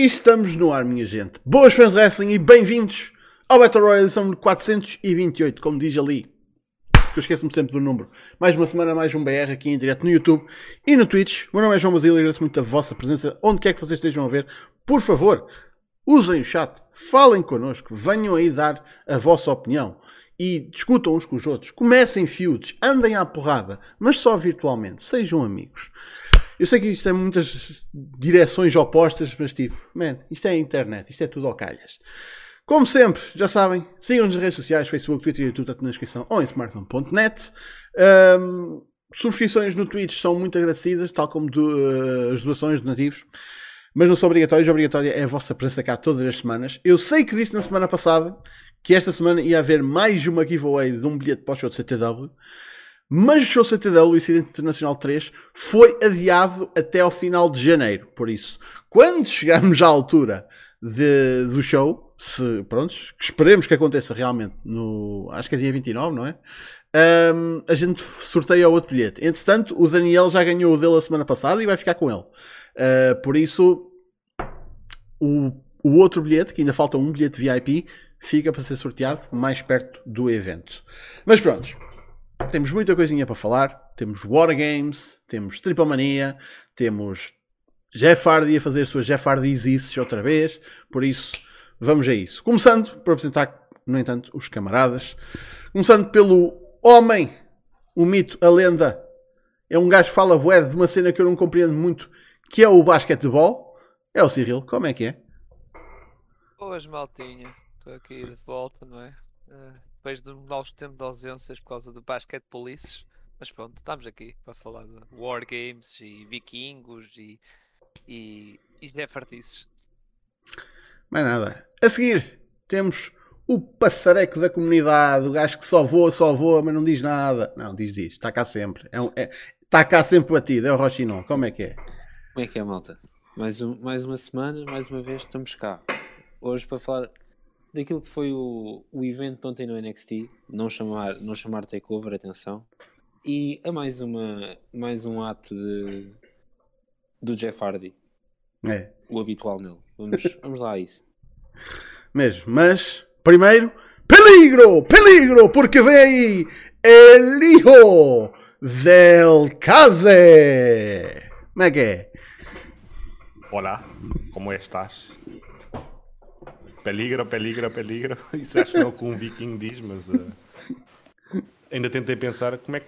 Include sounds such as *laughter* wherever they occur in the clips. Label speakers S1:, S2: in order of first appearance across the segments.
S1: E estamos no ar, minha gente. Boas fãs de wrestling e bem-vindos ao Battle Royale edição 428, como diz ali. Que eu esqueço-me sempre do número. Mais uma semana, mais um BR aqui em direto no YouTube e no Twitch. O meu nome é João Basílio e agradeço muito a vossa presença, onde quer que vocês estejam a ver. Por favor, usem o chat, falem connosco, venham aí dar a vossa opinião e discutam uns com os outros. Comecem feuds, andem à porrada, mas só virtualmente. Sejam amigos. Eu sei que isto tem muitas direções opostas, mas tipo, man, isto é a internet, isto é tudo ao calhas. Como sempre, já sabem, sigam-nos nas redes sociais, Facebook, Twitter e YouTube, tudo na descrição, ou em smartphone.net. Um, subscrições no Twitch são muito agradecidas, tal como do, uh, as doações donativos, mas não são obrigatórias. Obrigatória é a vossa presença cá todas as semanas. Eu sei que disse na semana passada que esta semana ia haver mais uma giveaway de um bilhete para o show de CTW. Mas o show CTW, o Incidente Internacional 3, foi adiado até ao final de janeiro. Por isso, quando chegarmos à altura de, do show, se, prontos, que esperemos que aconteça realmente no, acho que é dia 29, não é? Um, a gente sorteia outro bilhete. Entretanto, o Daniel já ganhou o dele a semana passada e vai ficar com ele. Uh, por isso, o, o outro bilhete, que ainda falta um bilhete VIP, fica para ser sorteado mais perto do evento. Mas pronto, temos muita coisinha para falar. Temos Wargames, temos Triple Mania, temos Jeff Hardy a fazer suas Jeff Hardy's outra vez. Por isso, vamos a isso. Começando por apresentar, no entanto, os camaradas. Começando pelo homem, o mito, a lenda. É um gajo que fala bué de uma cena que eu não compreendo muito, que é o basquetebol. É o Cyril, como é que é?
S2: Boas, maltinha. Estou aqui de volta, não é? Uh, depois de um novo tempo de ausências por causa do basquete polices. Mas pronto, estamos aqui para falar de War Games e vikingos e, e, e Jefartices.
S1: Mais nada. A seguir, temos o passareco da comunidade, o gajo que só voa, só voa, mas não diz nada. Não, diz, diz. Está cá sempre. É um, é, está cá sempre batido. É o Rochinon. Como é que é?
S3: Como é que é, malta? Mais, um, mais uma semana, mais uma vez estamos cá. Hoje para falar daquilo que foi o, o evento ontem no NXT, não chamar, não chamar takeover, atenção, e a mais, uma, mais um ato de, do Jeff Hardy.
S1: É.
S3: O habitual nele. Vamos, *laughs* vamos lá a isso.
S1: Mesmo, mas primeiro, peligro, peligro, porque vem aí el hijo del case. Como é que é?
S4: Olá, como estás? Peligro, peligro, peligro. *laughs* Isso acho que é o que um viking diz, mas uh, ainda tentei pensar como é que,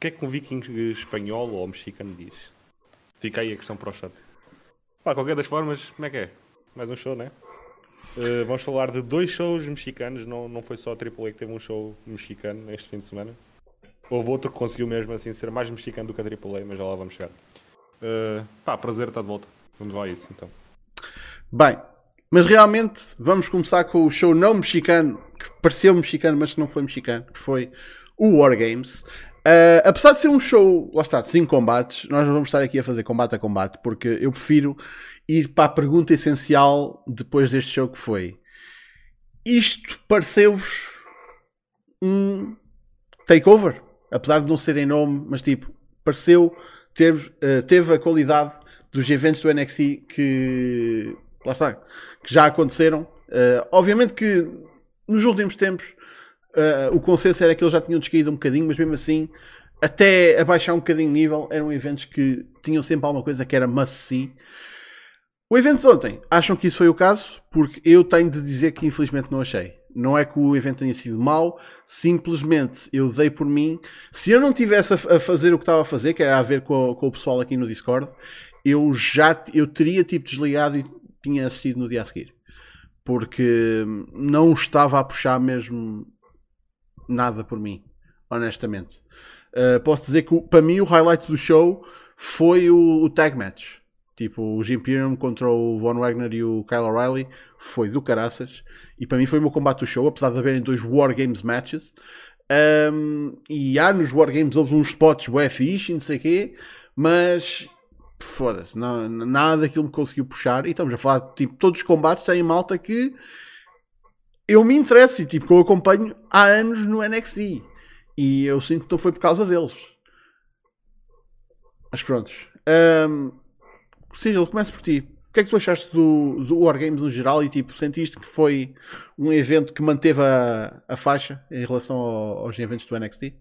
S4: que é que um viking espanhol ou mexicano diz. Fica aí a questão para o chat. Pá, qualquer das formas, como é que é? Mais um show, né? Uh, vamos falar de dois shows mexicanos, não, não foi só a AAA que teve um show mexicano este fim de semana. Houve outro que conseguiu mesmo assim ser mais mexicano do que a AAA, mas já lá vamos chegar. Uh, pá, prazer estar de volta. Vamos lá a isso então.
S1: Bem, mas realmente vamos começar com o show não mexicano, que pareceu mexicano, mas que não foi mexicano, que foi o War Games. Uh, apesar de ser um show, lá está, de 5 combates, nós não vamos estar aqui a fazer combate a combate, porque eu prefiro ir para a pergunta essencial depois deste show que foi. Isto pareceu-vos um takeover? Apesar de não ser em nome, mas tipo, pareceu ter, uh, teve a qualidade dos eventos do NXT que lá está, que já aconteceram. Uh, obviamente que nos últimos tempos uh, o consenso era que eles já tinham descaído um bocadinho, mas mesmo assim, até abaixar um bocadinho o nível, eram eventos que tinham sempre alguma coisa que era must-see. O evento de ontem, acham que isso foi o caso? Porque eu tenho de dizer que infelizmente não achei. Não é que o evento tenha sido mau, simplesmente eu dei por mim. Se eu não tivesse a, fazer o que estava a fazer, que era a ver com, com o pessoal aqui no Discord, eu já eu teria tipo desligado e tinha assistido no dia a seguir. Porque não estava a puxar mesmo nada por mim, honestamente. Uh, posso dizer que para mim o highlight do show foi o, o, tag match. Tipo, o Jim Imperium contra o Von Wagner e o Kyle O'Reilly foi do caraças. E para mim foi o meu combate do show, apesar de haverem dois War Games matches. Um, e há nos War Games houve uns spots bué fixe, não sei o quê, mas foda-se, nada daquilo me conseguiu puxar. E estamos a falar, tipo, todos os combates têm malta que eu me interesso e, tipo, que eu acompanho há anos no NXT. E eu sinto que não foi por causa deles. Mas prontos. Um, Sigil, começo por ti. que é que tu achaste do, do Wargames no geral e tipo, sentiste que foi um evento que manteve a, a faixa em relação ao, aos eventos do NXT?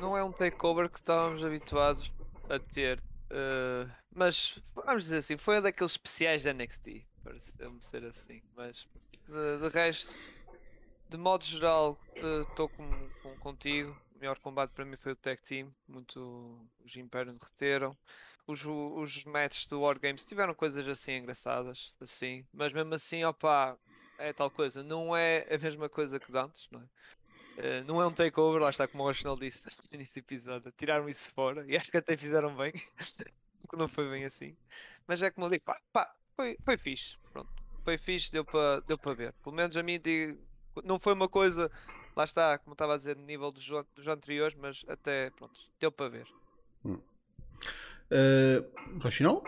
S2: Não é um takeover que estávamos habituados a ter, eh, mas vamos dizer assim, foi um daqueles especiais da NXT, parece-me ser assim. Mas de, de resto, de modo geral, estou com, com- contigo. O melhor combate para mim foi o Tag Team, muito os Imperium derreteram. Os, os matches do Wargames tiveram coisas assim engraçadas, assim, mas mesmo assim, opá, é tal coisa, não é a mesma coisa que de antes, não é? Eh, não é um takeover, lá está como o Arsenal disse no início do episódio, tiraram isso fora e acho que até fizeram bem, *laughs* porque não foi bem assim. Mas é como eu digo, pá, pá, foi, foi fixe, pronto, foi fixe, deu para deu para ver. Pelo menos a mim digo, não foi uma coisa, lá está, como estava a dizer, no nível dos, dos anteriores, mas até, pronto, deu para ver.
S1: Uh, Rochinol?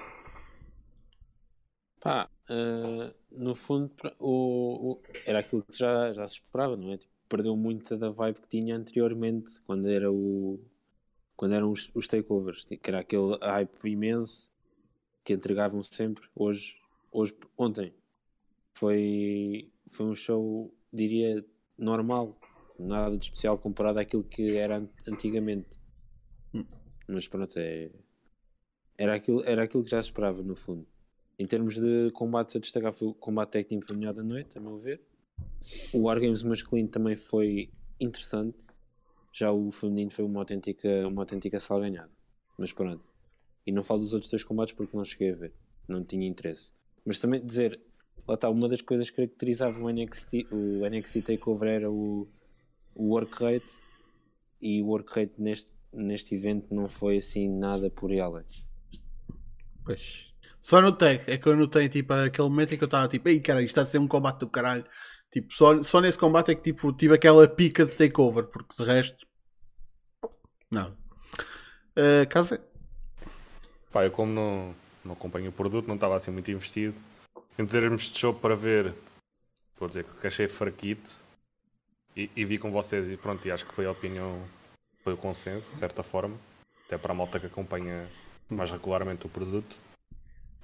S3: Pá, eh, no fundo, o, o- era aquilo que já, já se esperava, não é? Tipo, perdeu muito da vibe que tinha anteriormente, quando, era o, quando eram os, os takeovers, que era aquele hype imenso que entregavam sempre. Hoje, hoje ontem, foi, foi um show, diria, normal, nada de especial comparado àquilo que era an- antigamente.
S1: Hum.
S3: Mas pronto, é, era, aquilo, era aquilo que já se esperava, no fundo. Em termos de combates a destacar, foi o combate tag team foi melhor da noite, a meu ver. O Wargames masculino também foi interessante. Já o feminino foi uma autêntica, uma autêntica salganhada. Mas pronto. E não falo dos outros dois combates porque não cheguei a ver. Não tinha interesse. Mas também dizer, lá está, uma das coisas que caracterizava o NXT, o NXT Takeover era o, o work rate. E o work rate neste, neste evento não foi assim nada por além.
S1: Pois. Só no tag, é que eu notei tipo aquele momento em que eu estava tipo, ei cara, isto está a ser um combate do caralho. Tipo, só, só nesse combate é que tipo, tive aquela pica de takeover, porque de resto. Não. Uh, casa?
S4: Pá, eu como não, não acompanho o produto, não estava assim muito investido. Em termos de show para ver, vou dizer que achei fraquito. E, e vi com vocês e pronto, e acho que foi a opinião, foi o consenso, de certa forma. Até para a malta que acompanha mais regularmente o produto.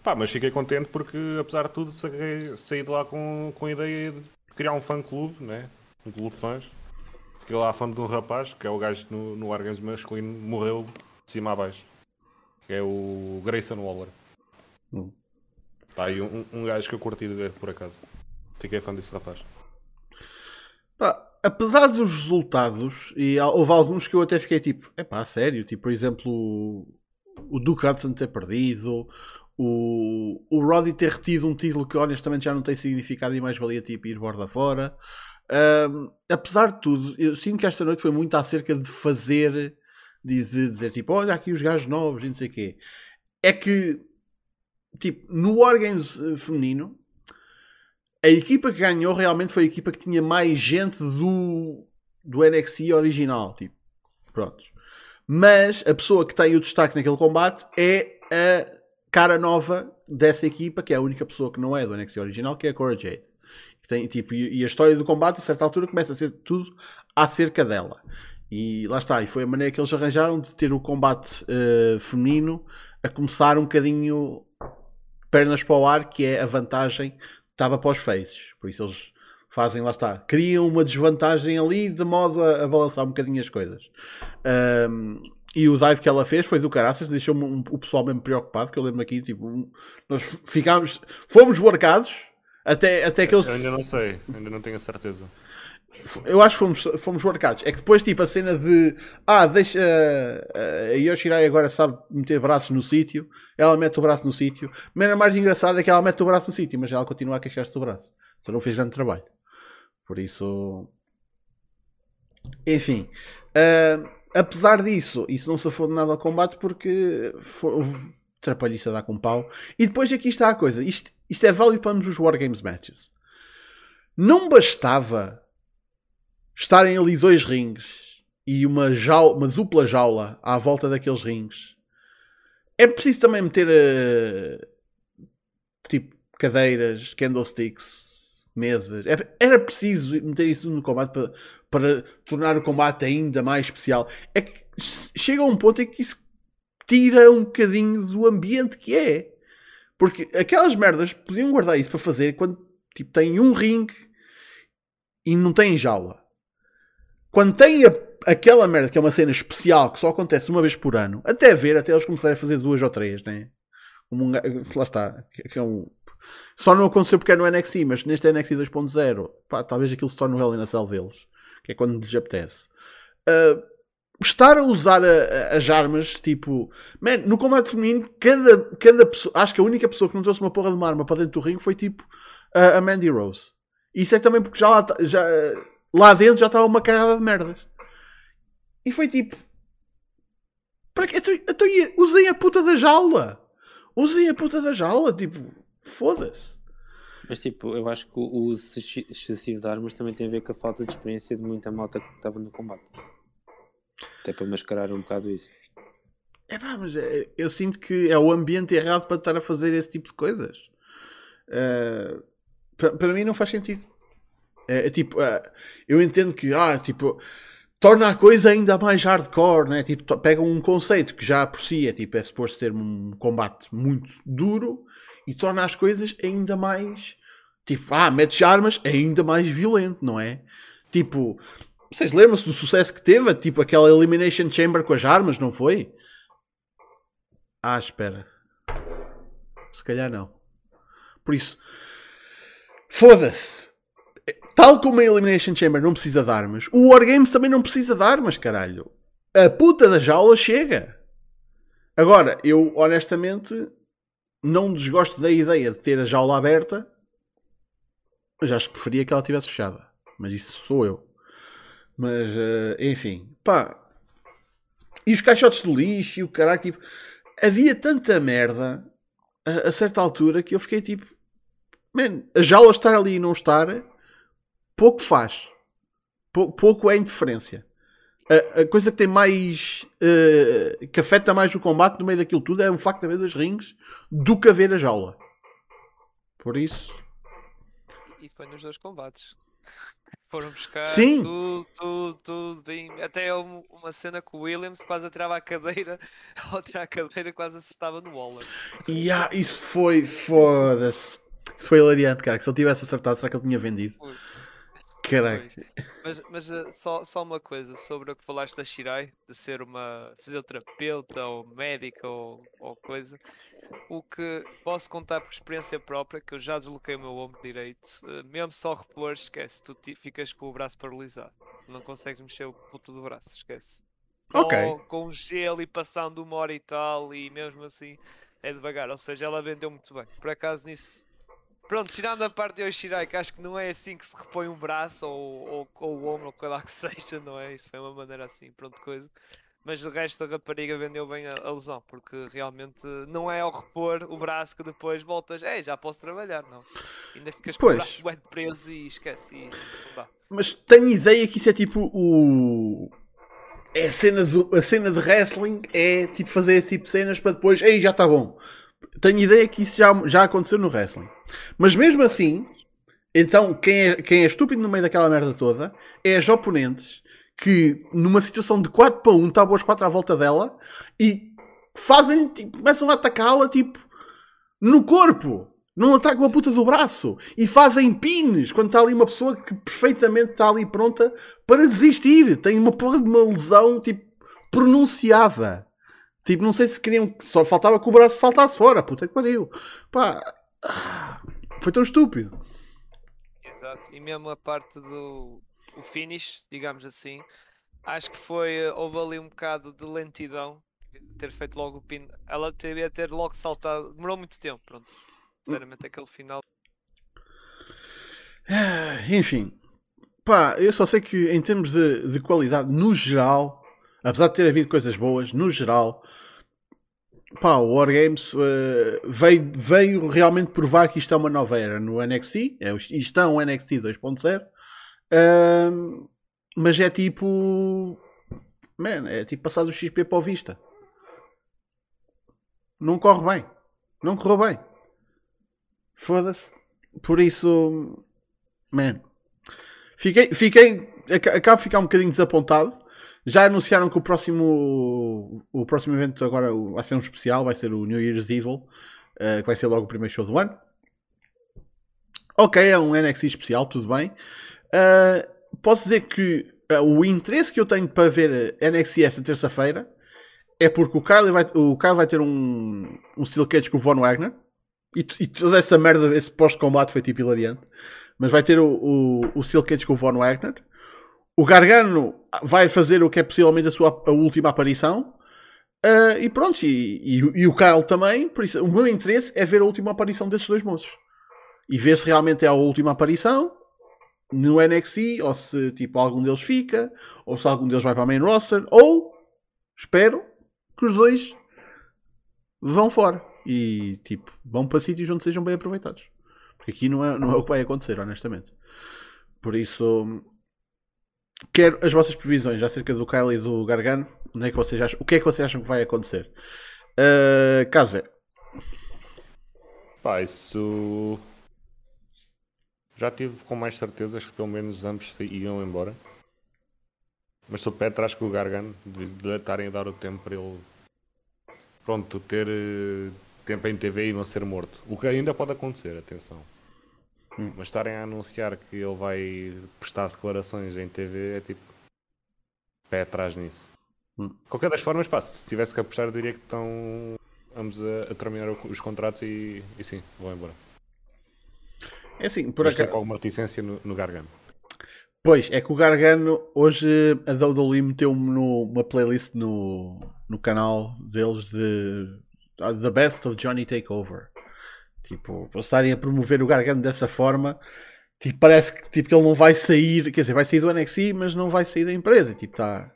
S4: Pá, mas fiquei contente porque, apesar de tudo, saí, saí de lá com, com a ideia de criar um fã-clube, né? Um clube de fãs. Fiquei lá fã de um rapaz, que é o gajo que no, no Wargames masculino, morreu de cima a baixo. Que é o Grayson Waller.
S1: Hum.
S4: Tá aí um, um gajo que eu curti de ver, por acaso. Fiquei fã desse rapaz.
S1: Pá, apesar dos resultados, e houve alguns que eu até fiquei tipo, é pá, sério, tipo, por exemplo, o, o Duke Hudson ter perdido, o, o Roddy ter retido um título que honestamente já não tem significado e mais valia tipo ir borda fora. Ahm, apesar de tudo, eu sinto que esta noite foi muito acerca de fazer, de, de dizer tipo, olha aqui os gajos novos e não sei o quê. É que, tipo, no Wargames eh, feminino, a equipa que ganhou realmente foi a equipa que tinha mais gente do, do NXT original. Tipo, pronto. Mas a pessoa que tem o destaque naquele combate é a cara nova dessa equipa, que é a única pessoa que não é do NXT original, que é a Cora Jade. Tem, tipo, e, e a história do combate, a certa altura, começa a ser tudo acerca dela. E lá está, e foi a maneira que eles arranjaram de ter o combate eh, feminino a começar um bocadinho pernas para o ar, que é a vantagem estava para os faces. Por isso eles fazem, lá está, criam uma desvantagem ali de modo a, a balançar um bocadinho as coisas. Um, e o dive que ela fez foi do caraças, deixou-me um- o pessoal mesmo preocupado, que eu lembro aqui, tipo, um- nós ficámos, fomos workados até, até que eles...
S4: Eu ainda não sei, ainda não tenho a certeza.
S1: Eu acho que fomos, fomos marcados. É que depois, tipo, a cena de ah, deixa uh, a Yoshirai agora sabe meter braços no sítio, ela mete o braço no sítio. A maneira mais engraçada é que ela mete o braço no sítio, mas ela continua a queixar-se do braço. Então não fez grande trabalho. Por isso. Enfim. uh, apesar disso, isso não se foi de nada ao combate porque foi trapalhice a dar com pau. E depois aqui está a coisa: isto, isto é válido para ambos os Wargames matches. Não bastava estarem ali dois rings e uma, jaula, uma dupla jaula à volta daqueles rings, é preciso também meter uh, tipo cadeiras, candlesticks, mesas. Era, era preciso meter isso no combate para, para tornar o combate ainda mais especial. É que chega a um ponto em que isso tira um bocadinho do ambiente que é. Porque aquelas merdas podiam guardar isso para fazer quando tipo, têm um ringue e não têm jaula. Quando têm a- aquela merda que é uma cena especial que só acontece uma vez por ano, até ver, até eles começarem a fazer duas ou três, né? Um lá está. que é um- Só não aconteceu porque é no NXT, mas neste NXT 2.0, pá, talvez aquilo se torne o Hell in a Cell deles, que é quando lhes apetece. Ah, estar a usar a- a- as armas, tipo, man, no combate feminino, cada, cada pessoa, acho que a única pessoa que não trouxe uma porra de uma arma para dentro do ringue foi tipo a, a Mandy Rose. Isso é também porque já lá, ta- já, lá dentro já estava uma carrada de merdas. E foi tipo, para que? Então, então, usem a puta da jaula. Usem a puta da jaula, tipo, foda-se.
S3: Mas tipo, eu acho que o uso exce- excessivo de armas também tem a ver com a falta de experiência de muita malta que estava no combate. Até para mascarar um bocado isso.
S1: É pá, mas é, eu sinto que é o ambiente errado para estar a fazer esse tipo de coisas. Eh, pa- para mim não faz sentido. É, é tipo, eh, eu entendo que, ah, tipo, torna a coisa ainda mais hardcore, né? Tipo, pega um conceito que já por si é tipo, é suposto ter um combate muito duro e torna as coisas ainda mais, tipo, ah, metes armas ainda mais violento, não é? Tipo, vocês lembram-se do sucesso que teve? Tipo, aquela Elimination Chamber com as armas, não foi? Ah, espera. Se calhar não. Por isso, foda-se. Tal como a Elimination Chamber não precisa de armas, o Wargames também não precisa de armas, caralho. A puta da jaula chega. Agora, eu honestamente não desgosto da ideia de ter a jaula aberta, mas acho que preferia que ela estivesse fechada. Mas isso sou eu. Mas, eh, enfim, pá. E os caixotes de lixo e o caralho, tipo, havia tanta merda a, a certa altura que eu fiquei tipo, man, a jaula estar ali e não estar, pouco faz. Pou- pouco é indiferença. A, a coisa que tem mais. eh, que afeta mais o combate no meio daquilo tudo é o facto de haver dois rings do que haver a jaula. Por isso.
S2: E foi nos dois combates. *laughs* Foram buscar
S1: Sim.
S2: tudo, tudo, tudo. Bem, até um- uma cena que o Williams quase atirava a cadeira, *laughs* ao tirar a cadeira quase acertava no Waller.
S1: E ah, isso foi. Foda-se. Isso foi hilariante, cara. Que se ele tivesse acertado, será que ele tinha vendido?
S2: Foi. Pois. Mas, mas eh, só, só uma coisa sobre o que falaste da Shirai, de ser uma fisioterapeuta ou médica ou, ou coisa. O que posso contar por experiência própria, que eu já desloquei o meu ombro direito, eh, mesmo só repor, esquece, tu ficas com o braço paralisado. Não consegues mexer o puto do braço, esquece.
S1: Ok.
S2: Só com gelo e passando uma hora e tal, e mesmo assim é devagar. Ou seja, ela vendeu muito bem. Por acaso nisso Pronto, tirando a parte de Yoshirai, que acho que não é assim que se repõe um braço ou, ou, ou o ombro ou que lá *laughs* que seja, não é? Isso foi uma maneira assim, pronto, coisa. Mas o resto da rapariga vendeu bem a, a lesão, porque realmente não é ao repor o braço que depois voltas, é, já posso trabalhar, não. Ainda ficas com
S1: Pois.
S2: o braço de preso e esquece, e.
S1: Mas tenho ideia que isso é tipo o. É a cena, do, a cena de wrestling é tipo fazer esse tipo de cenas para depois. Ei, já está bom. Tenho ideia que isso já, já aconteceu no wrestling. Mas mesmo assim, então quem é, quem é estúpido no meio daquela merda toda é os oponentes que numa situação de 4 para 1 estavam os 4 à volta dela e fazem, tipo, começam a atacá-la tipo no corpo. Não atacam a puta do braço. E fazem pines quando está ali uma pessoa que perfeitamente está ali pronta para desistir. Tem uma porra de uma lesão tipo pronunciada. Tipo, não sei se queriam. Só faltava que o braço saltasse fora. Puta que pariu. Pá. Foi tão estúpido.
S2: Exato. E mesmo a parte do o finish, digamos assim, acho que foi. Houve ali um bocado de lentidão. Ter feito logo o pin. Ela devia ter logo saltado. Demorou muito tempo, pronto. Sinceramente, aquele final.
S1: Ah, Enfim. Pá, eu só sei que em termos de, de qualidade, no geral, apesar de ter havido coisas boas, no geral, pá, o Wargames eh, veio, veio realmente provar que isto é uma nova era no NXT. É, isto é um NXT 2.0. Ahm, mas é tipo. Man, é tipo passar do XP para o Vista. Não corre bem. Não correu bem. Foda-se. Por isso. Man. Fiquei. fiquei aca- acabo de ficar um bocadinho desapontado. Já anunciaram que o próximo. O próximo evento agora vai ser um especial, vai ser o New Year's Evil. uh, que vai ser logo o primeiro show do ano. Ok, é um NXT especial, tudo bem. Uh, posso dizer que uh, o interesse que eu tenho para ver NXT esta terça-feira é porque o Kyle vai, o Kyle vai ter um, um steel cage com o Von Wagner e, e toda essa merda, esse pós-combate foi tipo hilariante. Mas vai ter o, o, o steel cage com o Von Wagner. O Gargano vai fazer o que é possivelmente a sua a última aparição. Uh, e pronto, e, e, e, o Kyle também. Por isso, o meu interesse é ver a última aparição desses dois moços e ver se realmente é a última aparição no NXT ou se tipo algum deles fica ou se algum deles vai para a main roster ou espero que os dois vão fora e tipo vão para sítios onde sejam bem aproveitados porque aqui não é, não é o que vai acontecer honestamente por isso quero as vossas previsões acerca do Kyle e do Gargano onde é que vocês acham, o que é que vocês acham que vai acontecer uh, Casa
S4: Pá, isso já tive com mais certezas que pelo menos ambos iam embora. Mas estou pé atrás com o Gargano, de estarem a dar o tempo para ele pronto, ter uh, tempo em TV e não ser morto. O que ainda pode acontecer, atenção. Hum. Mas estarem a anunciar que ele vai prestar declarações em TV é tipo pé atrás nisso. Hum. Qualquer das formas, pá, se tivesse que apostar, diria que estão ambos a, a terminar os contratos e, e sim, vão embora.
S1: É assim, por acaso.
S4: com alguma reticência no, no Gargano.
S1: Pois, é que o Gargano, hoje a WWE meteu-me numa playlist no, no canal deles de uh, The Best of Johnny Takeover. Tipo, para estarem a promover o Gargano dessa forma, tipo, parece que, tipo, que ele não vai sair, quer dizer, vai sair do NXT, mas não vai sair da empresa. Tipo, está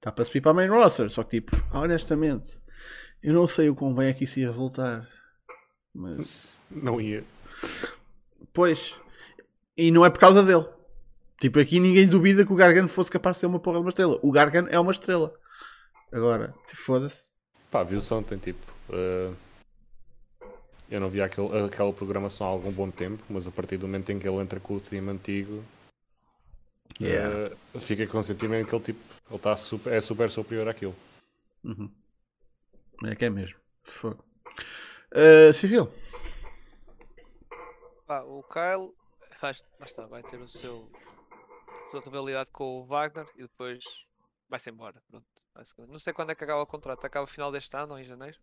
S1: tá para subir para a main roster. Só que, tipo, honestamente, eu não sei o quão bem aqui se ia resultar. Mas.
S4: Não ia.
S1: Pois. E não é por causa dele. Tipo, aqui ninguém duvida que o Gargano fosse capaz de ser uma porra de uma estrela. O Gargano é uma estrela. Agora, foda-se.
S4: Pá, viu-se ontem, tipo. Uh, eu não vi aquele, aquela programação há algum bom tempo, mas a partir do momento em que ele entra com o time antigo, yeah. uh, fica com o sentimento que ele, tipo, ele tá super, é super superior àquilo.
S1: Uhum. É que é mesmo. Fogo. Uh, Civil.
S2: Pá, o Kyle está, vai ter o seu a sua rivalidade com o Wagner e depois vai-se embora. Pronto, não sei quando é que acaba o contrato. Acaba o final deste ano ou em janeiro?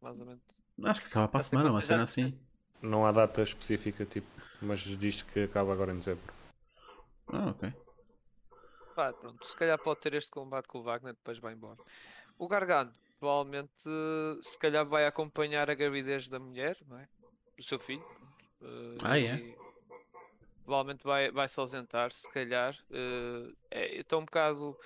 S2: Mais ou menos.
S1: Acho que acaba para a semana, uma cena assim.
S4: Não há data específica, tipo, mas diz que acaba agora em dezembro.
S1: Ah, ok.
S2: Pá, pronto, se calhar pode ter este combate com o Wagner, depois vai embora. O Gargano, provavelmente, se calhar vai acompanhar a gravidez da mulher, não é? Do seu filho.
S1: Uh, ah, é?
S2: Provavelmente vai, vai se ausentar, se calhar. Uh, é, estou um bocado.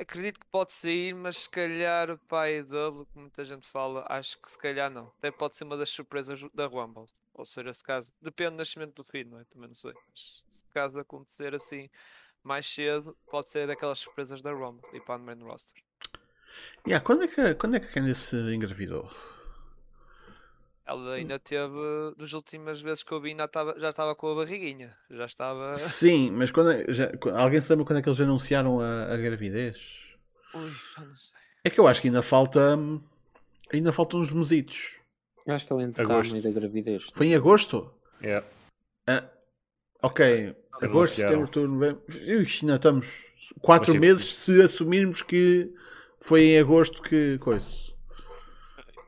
S2: Acredito que pode sair, mas se calhar para a EW, que muita gente fala, acho que se calhar não. Até pode ser uma das surpresas da Rumble. Ou seja, se caso. Depende do nascimento do filho, não é? Também não sei. Mas se caso acontecer assim mais cedo, pode ser daquelas surpresas da Rumble e para o main roster.
S1: Yeah, quando é que, quando é que a Candice engravidou?
S2: Ela ainda teve, das últimas vezes que eu vi, ainda estava, já estava com a barriguinha. Já estava.
S1: Sim, mas quando é, já, alguém se lembra quando é que eles anunciaram a, a gravidez?
S2: Ui, já não sei.
S1: É que eu acho que ainda falta. Ainda faltam uns mesitos.
S3: Eu acho que ela ainda está no meio da gravidez.
S1: Foi em agosto?
S4: É. Yeah.
S1: Ah, ok. Agosto, setembro, outubro, novembro. Ixi, ainda estamos 4 meses se assumirmos que foi em agosto que coisa.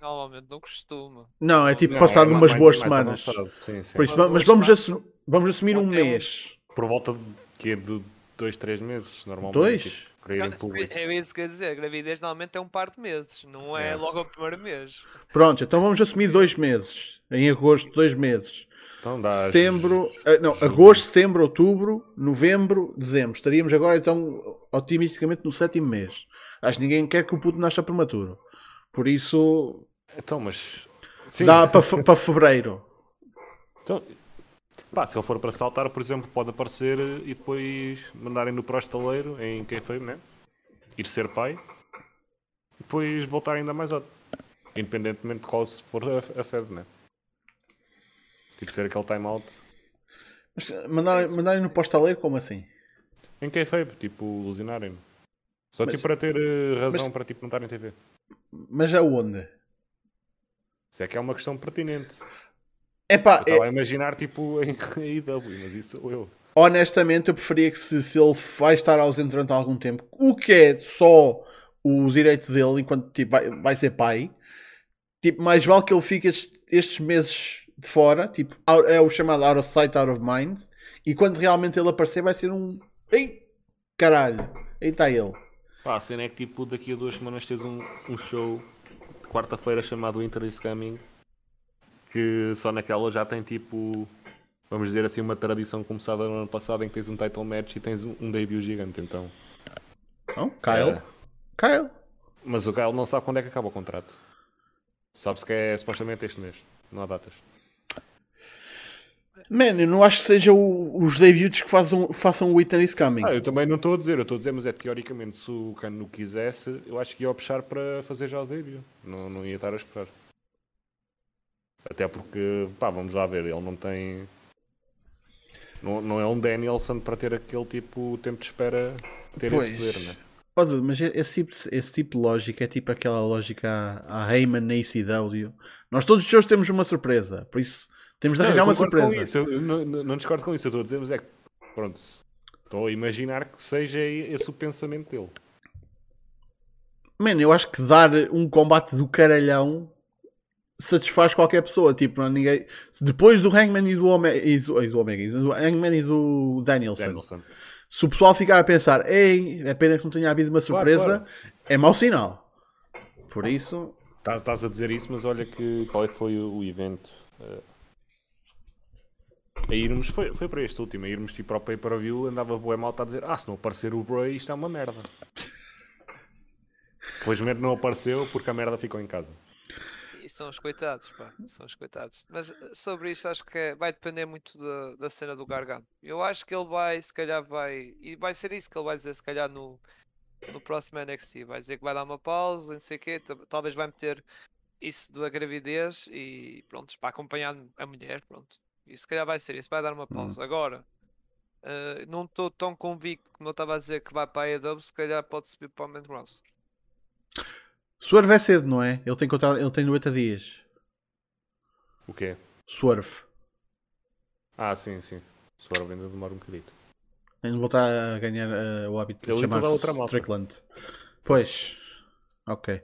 S2: Normalmente não costuma.
S1: Não, é tipo não, passado é umas mais, boas mais semanas. Sim, sim. Isso, mas, mas vamos, assumir, vamos assumir um mês.
S4: Por volta de, que é de dois, três meses, normalmente.
S1: Dois?
S4: Tipo, é
S2: isso que quer dizer. A gravidez normalmente é um par de meses, não é, é. logo o primeiro mês.
S1: Pronto, então vamos assumir dois meses. Em agosto, dois meses.
S4: Então dá.
S1: Setembro, eh, não, agosto, setembro, outubro, novembro, dezembro. Estaríamos agora então otimisticamente no sétimo mês. Acho que ninguém quer que o puto nasça prematuro. Por isso,
S4: então, mas.
S1: Sim. Dá para, para fevereiro.
S4: Então, pá, se ele for para saltar, por exemplo, pode aparecer e depois mandarem-no para o estaleiro em quem foi, né? Ir ser pai. E depois voltar ainda mais alto. Independentemente de qual se for a, a Fed, né? Tipo, ter aquele time-out.
S1: Mas mandarem, mandarem no postaleiro, como assim?
S4: Em quem foi, tipo, ilusionarem-no. Só mas, tipo para ter uh, razão mas, para tipo, não estar em TV.
S1: Mas aonde?
S4: Isso é que é uma questão pertinente.
S1: Epá,
S4: Eu
S1: é,
S4: estava a imaginar tipo *laughs* em AEW, mas isso sou eu.
S1: honestamente, eu preferia que se, se ele vai estar ausente durante algum tempo, o que é só o direito dele enquanto tipo, vai, vai ser pai, tipo, mais vale que ele fique estes, estes meses de fora, tipo, out- é o chamado out of sight, out of mind, e quando realmente ele aparecer vai ser um. Ei, caralho, aí está ele.
S4: Pá, a cena é que tipo daqui a duas semanas tens um, um show quarta-feira chamado Winter is Coming que só naquela já tem tipo vamos dizer assim uma tradição começada no ano passado em que tens um title match e tens um, um debut gigante então.
S1: Não, Kyle.
S4: É.
S1: Kyle.
S4: Mas o Kyle não sabe quando é que acaba o contrato. Sabe-se que é supostamente este mês, não há datas.
S1: Man, eu não acho que seja o- os debuts que façam, façam o Ethan is Coming.
S4: Ah, eu também não estou a dizer, eu estou a dizer, mas é teoricamente se o Cano quisesse, eu acho que ia optar para fazer já o debut. Não, não ia estar a esperar. Até porque, pá, vamos lá ver, ele não tem. Não, não é um Danielson para ter aquele tipo tempo de espera ter
S1: Pois.
S4: esse poder, né?
S1: Ó, Dudu, mas esse tipo, de- esse tipo de lógica é tipo aquela lógica à Heyman na ECW. Nós todos os shows temos uma surpresa, por isso temos de arranjar uma surpresa.
S4: isso, eu não, não- discordo com isso, eu estou a dizer, mas é que, pronto, estou a imaginar que seja esse o pensamento dele.
S1: Mano, eu acho que dar um combate do caralhão satisfaz qualquer pessoa. Tipo, não ninguém. Depois do Hangman e do Omega. E do, e do Omega e do Hangman e do Danielson.
S4: Danielson.
S1: Se o pessoal ficar a pensar, ei, é pena que não tenha havido uma
S4: Claro,
S1: surpresa,
S4: claro.
S1: é mau sinal. Por isso,
S4: Estás, estás a dizer isso, mas olha que qual é que foi o, evento. eh, a irmos, foi, foi para este último, a irmos tipo para o pay-per-view, andava boa malta a dizer, ah, se não aparecer o Bray, isto é uma merda. *laughs* Felizmente não apareceu porque a merda ficou em casa.
S2: E são os coitados, pá, são os coitados. Mas eh, sobre isto acho que é- vai depender muito da, da cena do Gargano. Eu acho que ele vai, se calhar vai, e vai ser isso que ele vai dizer, se calhar no, no próximo NXT. Vai dizer que vai dar uma pausa, não sei o quê, ta- talvez vai meter isso da gravidez e pronto, para acompanhar a mulher, pronto. E se calhar vai ser isso, vai dar uma pausa. Agora, eh, não estou tão convicto como eu estava a dizer que vai para a AEW, se calhar pode subir para o main roster.
S1: Swerve é cedo, não é? Ele tem, contrato, ele tem 90 dias.
S4: O quê?
S1: Swerve.
S4: Ah, sim, sim. Swerve ainda demora um bocadito.
S1: Tem de voltar a ganhar eh, o hábito de chamar-se. Strickland. Pois. Ok.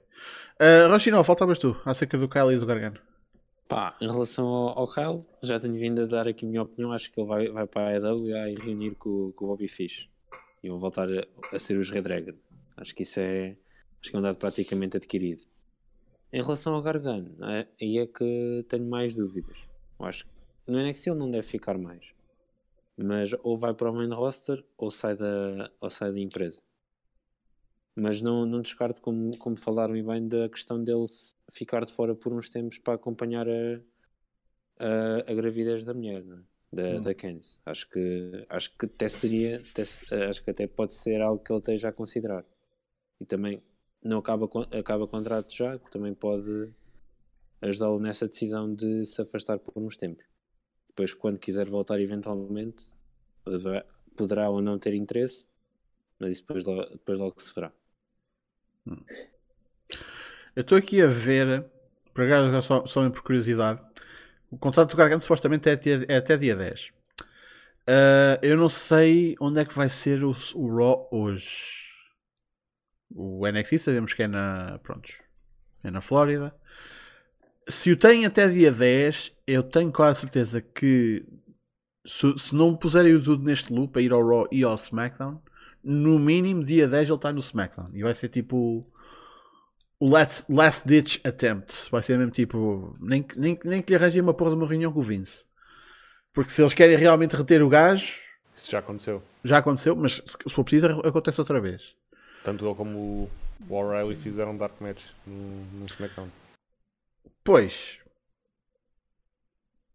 S1: Uh, Rochinol, faltavas tu, acerca do Kyle e do Gargano.
S3: Pá, em relação ao, ao Kyle, já tenho vindo a dar aqui a minha opinião. Acho que ele vai, vai para a AEW e reunir com, com o Bobby Fish. E vão voltar a, a ser os Red Dragon. Acho que isso é, acho que é um dado praticamente adquirido. Em relação ao Gargano, é- aí é que tenho mais dúvidas. Eu acho que no NXT ele não deve ficar mais. Mas ou vai para o main roster ou sai da, ou sai da empresa. Mas não, não descarto, como, como falaram e bem, da questão dele ficar de fora por uns tempos para acompanhar a, a, a gravidez da mulher, é? da, da Candice. Acho que, acho que até seria, até acho que até pode ser algo que ele esteja a considerar. E também não acaba, acaba contrato já, que também pode ajudá-lo nessa decisão de se afastar por uns tempos. Depois, quando quiser voltar eventualmente, poderá- ou não ter interesse, mas isso depois, lo- depois logo se verá.
S1: Eu estou aqui a ver, por acaso, só, só por curiosidade, o contrato do Gargano supostamente é, é até dia 10. Uh, eu não sei onde é que vai ser o, o Raw hoje. O NXT sabemos que é na. Prontos. É na Flórida. Se o tem até dia 10, eu tenho quase certeza que se, se não puserem o tudo neste loop a ir ao Raw e ao SmackDown, no mínimo dia 10 ele está no SmackDown. E vai ser tipo o last, last ditch attempt. Vai ser mesmo tipo. Nem, que- nem, nem que lhe arranjem uma porra de uma reunião com o Vince. Porque se eles querem realmente reter o gajo,
S4: Isso já aconteceu.
S1: já aconteceu, mas se for preciso, acontece outra vez.
S4: Tanto ele como o- o O'Reilly fizeram Dark Match no, no SmackDown.
S1: Pois.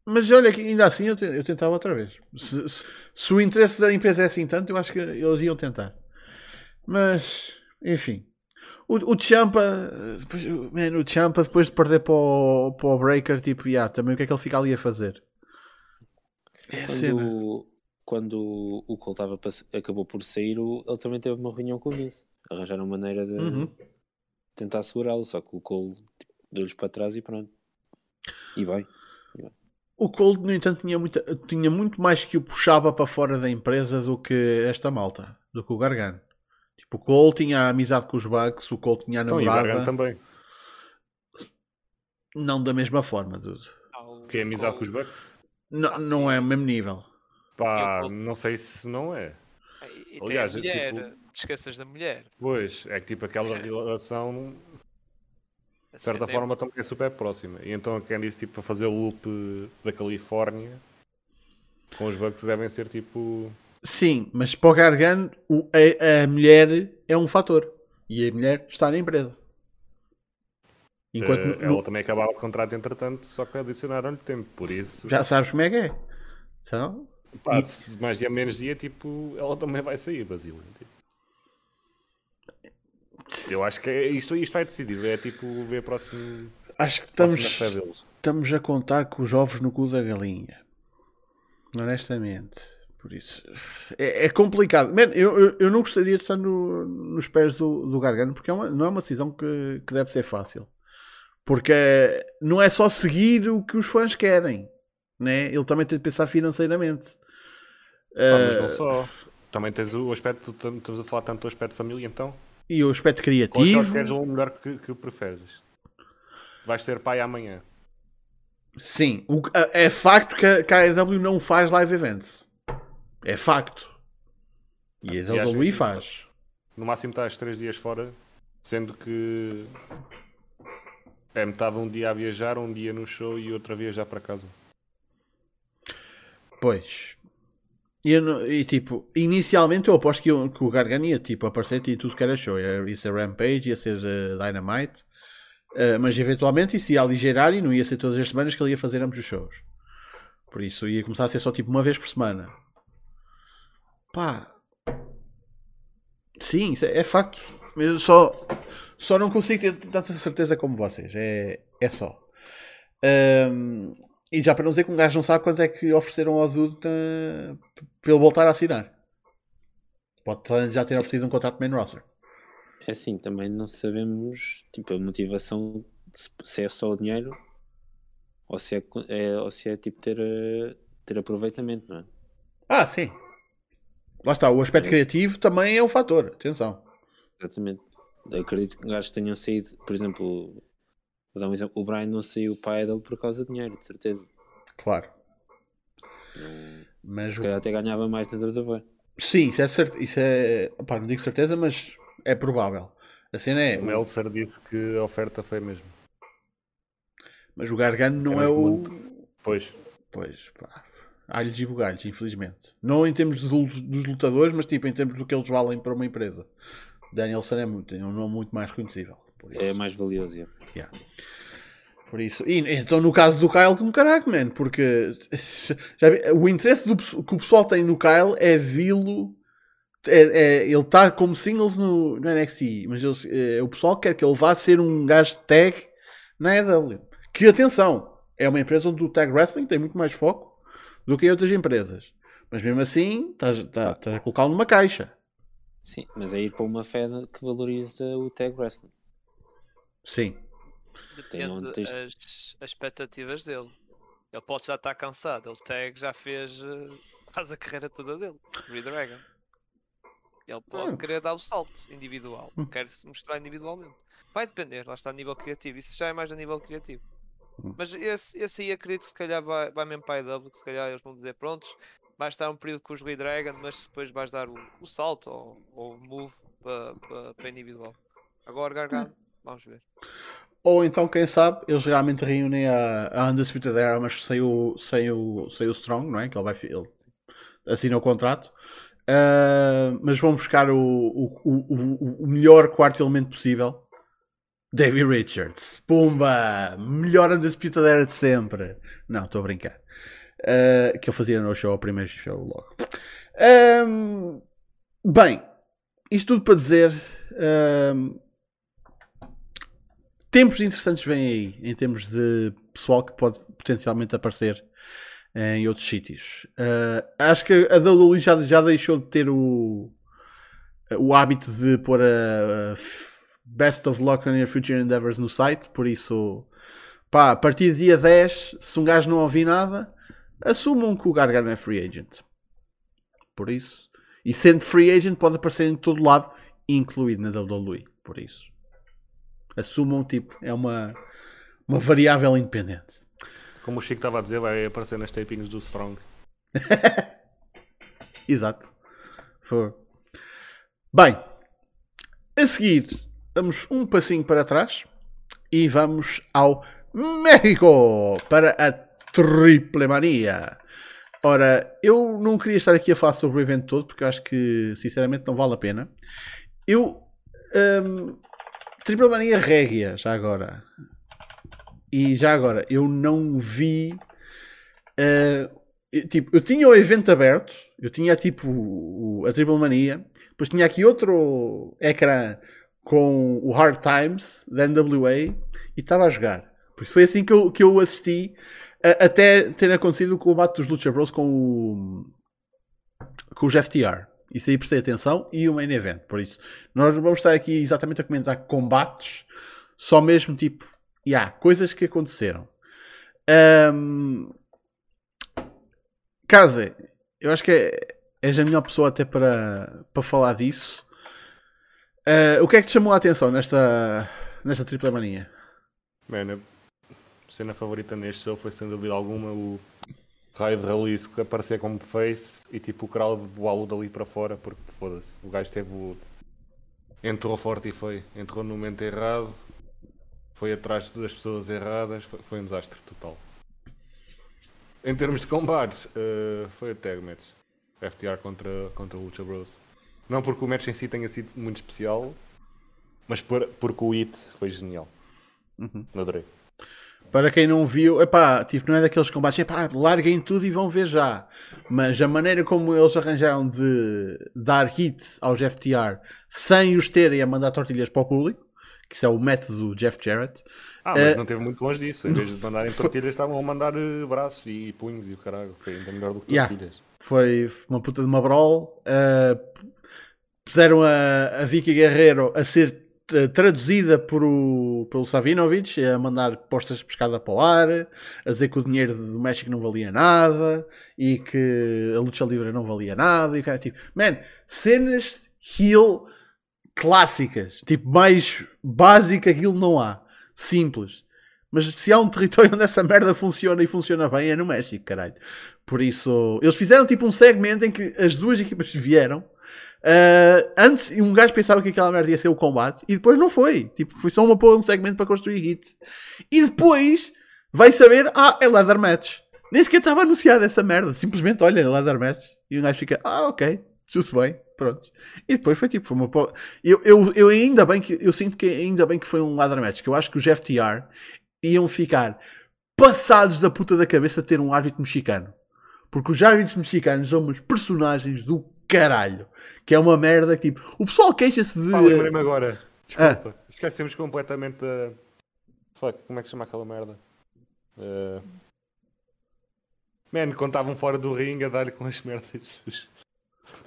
S1: Mas olha ainda assim eu, te- eu tentava outra vez. Se, se- se o interesse da empresa é assim tanto, eu acho que eles iam tentar. Mas, enfim. O, o Champa, depois, man, o Champa depois de perder para o, para o Breaker, tipo, yeah, também o que é que ele fica ali a fazer? É a cena.
S3: Quando, quando o Cole sa- acabou por sair, o- ele também teve uma reunião com o Vince. Arranjaram maneira de
S1: Uhum.
S3: tentar segurá-lo, só que o Cole tipo, deu-lhes para trás e pronto. E bem.
S1: O Cold, no entanto, tinha, muita, tinha muito mais que o puxava para fora da empresa do que esta malta, do que o Gargano. Tipo, o Cole tinha a amizade com os Bucks, o Cole tinha a
S4: Então, e o
S1: namorada.
S4: Gargano também.
S1: não da mesma forma, dude.
S4: Que é amizade
S2: o-
S4: com os Bucks?
S1: Não, não é o mesmo nível.
S4: Pá,
S2: Cole-
S4: não sei se não é.
S2: E, e
S4: Aliás,
S2: tem a mulher,
S4: tipo-
S2: te esqueças da mulher.
S4: Pois, é que tipo aquela relação,
S2: A
S4: de certa
S2: é-
S4: forma, também é super próxima. E então a Candice, tipo, a fazer o loop da Califórnia com os Bucks devem ser tipo.
S1: Sim, mas para o Gargano, o- a, a mulher é um fator. E a mulher está na empresa. Enquanto
S4: eh,
S1: no-
S4: ela também acabava o contrato entretanto, só que adicionaram-lhe tempo. Por isso,
S1: já sabes como é que é. Então,
S4: pá, se mais dia menos dia, tipo, ela também vai sair, Basílio. Tipo. Eu acho que é, isto, isto vai decidir. É tipo ver próximo,
S1: acho que estamos, estamos a contar com os ovos no cu da galinha. Honestamente. Por isso. É, é complicado. Man, eu, eu, eu não gostaria de estar no- nos pés do, do Gargano porque é uma- não é uma decisão que, que deve ser fácil. Porque não é só seguir o que os fãs querem. Né? Ele também tem de pensar financeiramente.
S4: Pá, mas
S1: Eh,
S4: não só. Também tens o aspecto, tam- estamos a falar tanto do aspecto de família, então.
S1: E o aspecto
S4: Qual é que é o
S1: criativo.
S4: schedule melhor que, que preferes? Vais ser pai amanhã.
S1: Sim, o é facto que a, que a AEW não faz live events. É facto. E a WWE faz.
S4: No máximo estás três dias fora, sendo que é metade um dia a viajar, um dia no show e outro a viajar para casa.
S1: Pois. Eu e, tipo, inicialmente eu aposto que, o- que o Gargano ia tipo, aparecer e tudo que era show. Ia, ser Rampage, ia ser eh, Dynamite. Eh, mas eventualmente isso ia aligeirar e não ia ser todas as semanas que ele ia fazer ambos os shows. Por isso ia começar a ser só tipo uma vez por semana. Pá. Sim, é, é facto. Eu só, só não consigo ter tanta certeza como vocês. É, é só. Ahm, e já para não dizer que um gajo não sabe quanto é que ofereceram ao Dude eh, para ele voltar a assinar. Pode já ter oferecido um contrato main roster.
S3: É assim, também não sabemos tipo, a motivação se- é só o dinheiro ou se é, é- ou se é tipo ter, eh, ter aproveitamento, não é?
S1: Ah, sim. Lá está, o aspecto criativo também é um fator. Atenção.
S3: Exatamente. Eu acredito que gajos tenham saído, por exemplo, vou dar um exemplo, o Brian não saiu para a Idol por causa de dinheiro, de certeza.
S1: Claro. Mas
S3: Se
S1: o-
S3: calhar até ganhava mais dentro da boa.
S1: sim, isso é certo. Isso é. Opá, não digo certeza, mas é provável. A cena é.
S4: O Meltzer disse que a oferta foi mesmo.
S1: Mas o Gargano não
S4: É
S1: é, o.
S4: muito. Pois,
S1: Pois, pá. Alhos e bugalhos, infelizmente. Não em termos dos, lu- dos lutadores, mas tipo em termos do que eles valem para uma empresa. Danielson é, muito, é um nome muito mais reconhecível.
S3: É mais valioso. é.
S1: Yeah. Por isso. E então no caso do Kyle, com caraca, man, porque *laughs* vi- o interesse do, que o pessoal tem no Kyle é vi-lo. é- é- ele está como singles no, no NXT, mas eles, é, o pessoal quer que ele vá ser um gajo de tag na EW. Que atenção, é uma empresa onde o tag wrestling tem muito mais foco do que em outras empresas. Mas mesmo assim, estás, estás, estás a colocá-lo numa caixa.
S3: Sim, mas é ir para uma fé que valoriza o tag wrestling.
S1: Sim.
S2: Depende as, as expectativas dele. Ele pode já estar cansado. Ele tag já fez eh, quase a carreira toda dele. Redragon. Ele pode
S1: Ah.
S2: querer dar o salto individual.
S1: Hum.
S2: Quer se mostrar individualmente. Vai depender, lá está a nível criativo. Isso já é mais a nível criativo.
S1: Hum.
S2: Mas esse, esse aí acredito que se calhar vai, vai mesmo para a IW, que se calhar eles vão dizer prontos, vais estar um período com os Redragon, mas depois vais dar o, o salto ou, o move para, para, para individual. Agora Gargano, vamos ver.
S1: Ou então, quem sabe, eles realmente reúnem a, a Undisputed Era, mas sem o, sem, o, sem o Strong, não é? Que ele vai ele assina o contrato. Ah, mas vão buscar o, o, o, o- melhor quarto elemento possível. Davy Richards. Pumba! Melhor Undisputed Era de sempre. Não, estou a brincar. Ah, que ele fazia no show, o primeiro show logo. Ahm, bem, isto tudo para dizer. ahm, tempos interessantes vêm aí em termos de pessoal que pode potencialmente aparecer em outros sítios. Uh, acho que a WWE já, já deixou de ter o, o hábito de pôr a, a Best of Luck on Your Future Endeavors no site, por isso Pá, a partir de dia 10, se um gajo não ouvir nada, assumam que o Gargano é free agent. Por isso. E sendo free agent, pode aparecer em todo lado, incluído na WWE. Por isso. Assumam, tipo, é uma, uma variável independente.
S4: Como o Chico estava a dizer, vai aparecer nas tapings do Strong. *laughs*
S1: Exato. Foi. Bem, a seguir, damos um passinho para trás e vamos ao México para a Triple Mania. Ora, eu não queria estar aqui a falar sobre o evento todo porque eu acho que, sinceramente, não vale a pena. Eu. hum, Triple Mania Régia, já agora. E já agora, eu não vi. eu, tipo, eu tinha o evento aberto, eu tinha tipo a Triple Mania, depois tinha aqui outro ecrã com o Hard Times da NWA e estava a jogar. Por isso foi assim que eu, que eu assisti até ter acontecido o combate dos Lucha Bros com o, com os FTR. Isso aí prestei atenção e o main event. Por isso, nós não vamos estar aqui exatamente a comentar combates, só mesmo tipo, yeah, coisas que aconteceram. Ahm, Kaze, eu acho que é, és a melhor pessoa até para, para falar disso. Ah, o que é que te chamou a atenção nesta, nesta tripla mania?
S4: Mano, a cena favorita neste show foi sem dúvida alguma o raio de release que aparecia como face e tipo o crowd voá-lo dali para fora porque foda-se, o gajo teve o. Entrou forte e foi. Entrou no momento errado, foi atrás das pessoas erradas, foi, foi um desastre total. Em termos de combates, eh, foi a tag match. FTR contra, contra Lucha Bros. Não porque o match em si tenha sido muito especial, mas por, porque o hit foi genial. Adorei.
S1: Para quem não viu, epá, tipo, não é daqueles combates, epá, larguem tudo e vão ver já. Mas a maneira como eles arranjaram de dar hits aos FTR sem os terem a mandar tortilhas para o público, que isso é o método Jeff Jarrett,
S4: Ah, mas
S1: Eh,
S4: não teve muito longe disso. Em vez de mandarem *laughs* tortilhas, estavam a mandar eh, braços e punhos e o caralho. Foi ainda melhor do que
S1: Yeah.
S4: tortilhas.
S1: foi uma puta de uma brawl. Uh, puseram a, a Vicky Guerreiro a ser uh, traduzida por o, pelo Savinovich, a mandar postas de pescada para o ar, a dizer que o dinheiro do México não valia nada e que a luta livre não valia nada. E o cara, tipo, man, cenas heel clássicas, tipo, mais básica aquilo não há. Simples. Mas se há um território *laughs* onde essa merda funciona e funciona bem é no México, caralho. Por isso, eles fizeram tipo um segmento em que as duas equipas vieram. Ah, antes, um gajo pensava que aquela merda ia ser o combate, e depois não foi. Tipo, foi só uma porra, um segmento para construir hits. E depois vai saber, ah, é leather match. Nem sequer estava anunciada essa merda. Simplesmente, olha, é leather match. E um gajo fica, ah, ok, tudo bem, pronto. E depois foi tipo, foi uma porra. Eu, eu, eu ainda bem que, eu sinto que ainda bem que foi um leather match, que eu acho que os FTR iam ficar passados da puta da cabeça ter um árbitro mexicano. Porque os árbitros mexicanos são umas personagens do caralho. Que é uma merda que tipo. O pessoal queixa-se de.
S4: Pá, lembrei-me agora. Desculpa. Esquecemos completamente a. Fuck, como é que se chama aquela merda? Uh... Man, estavam fora do ringue a dar-lhe com as merdas *laughs* dos,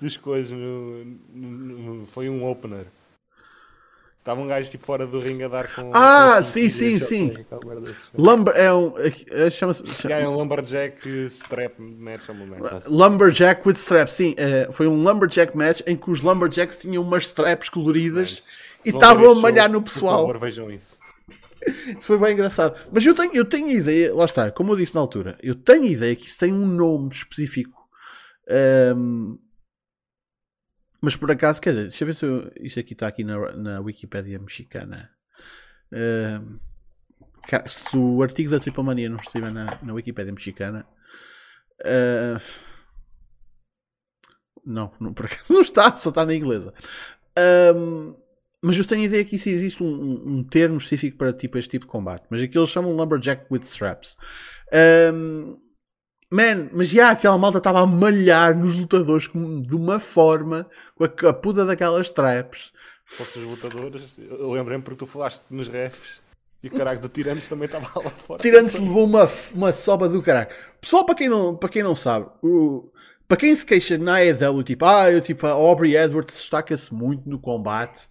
S4: dos coisas. No, no- no- foi um opener. Estava um gajo tipo fora do ringue a dar com.
S1: Ah,
S4: com
S1: sim, sim, sim. Lumber é um. é- Chama-se.
S4: Já é um lumberjack strap match, é uma merda.
S1: Lumberjack with straps, sim. é, foi um Lumberjack match em que os Lumberjacks tinham umas straps coloridas e estavam a malhar no
S4: Por
S1: pessoal.
S4: favor, vejam isso. *laughs*
S1: Isso foi bem engraçado. Mas eu tenho, eu tenho ideia, lá está, como eu disse na altura, eu tenho ideia que isso tem um nome específico. Ahm, mas por acaso, quer dizer, deixa eu ver se eu- isto aqui está aqui na, na Wikipédia mexicana. Ca- se o artigo da Tripomania não estiver na, na Wikipédia mexicana. ah, não, não, por acaso *laughs* não está, só está na inglesa. Ahm, mas eu tenho a ideia que isso existe um, um- um termo específico para tipo, este tipo de combate. Mas aqui eles chamam Lumberjack with Straps. Ahm, man, mas já aquela malta estava a malhar nos lutadores com- de uma forma com a capuda daquelas straps.
S4: Forças lutadores, eu lembrei-me porque tu falaste nos refs e o caralho do Tiranos também estava lá fora.
S1: Tirando-se levou uma, uma soba do caralho. Pessoal, para quem não, para quem não sabe, o- para quem se queixa na AEW, tipo, ah, eu, tipo, a Aubrey Edwards destaca-se muito no combate,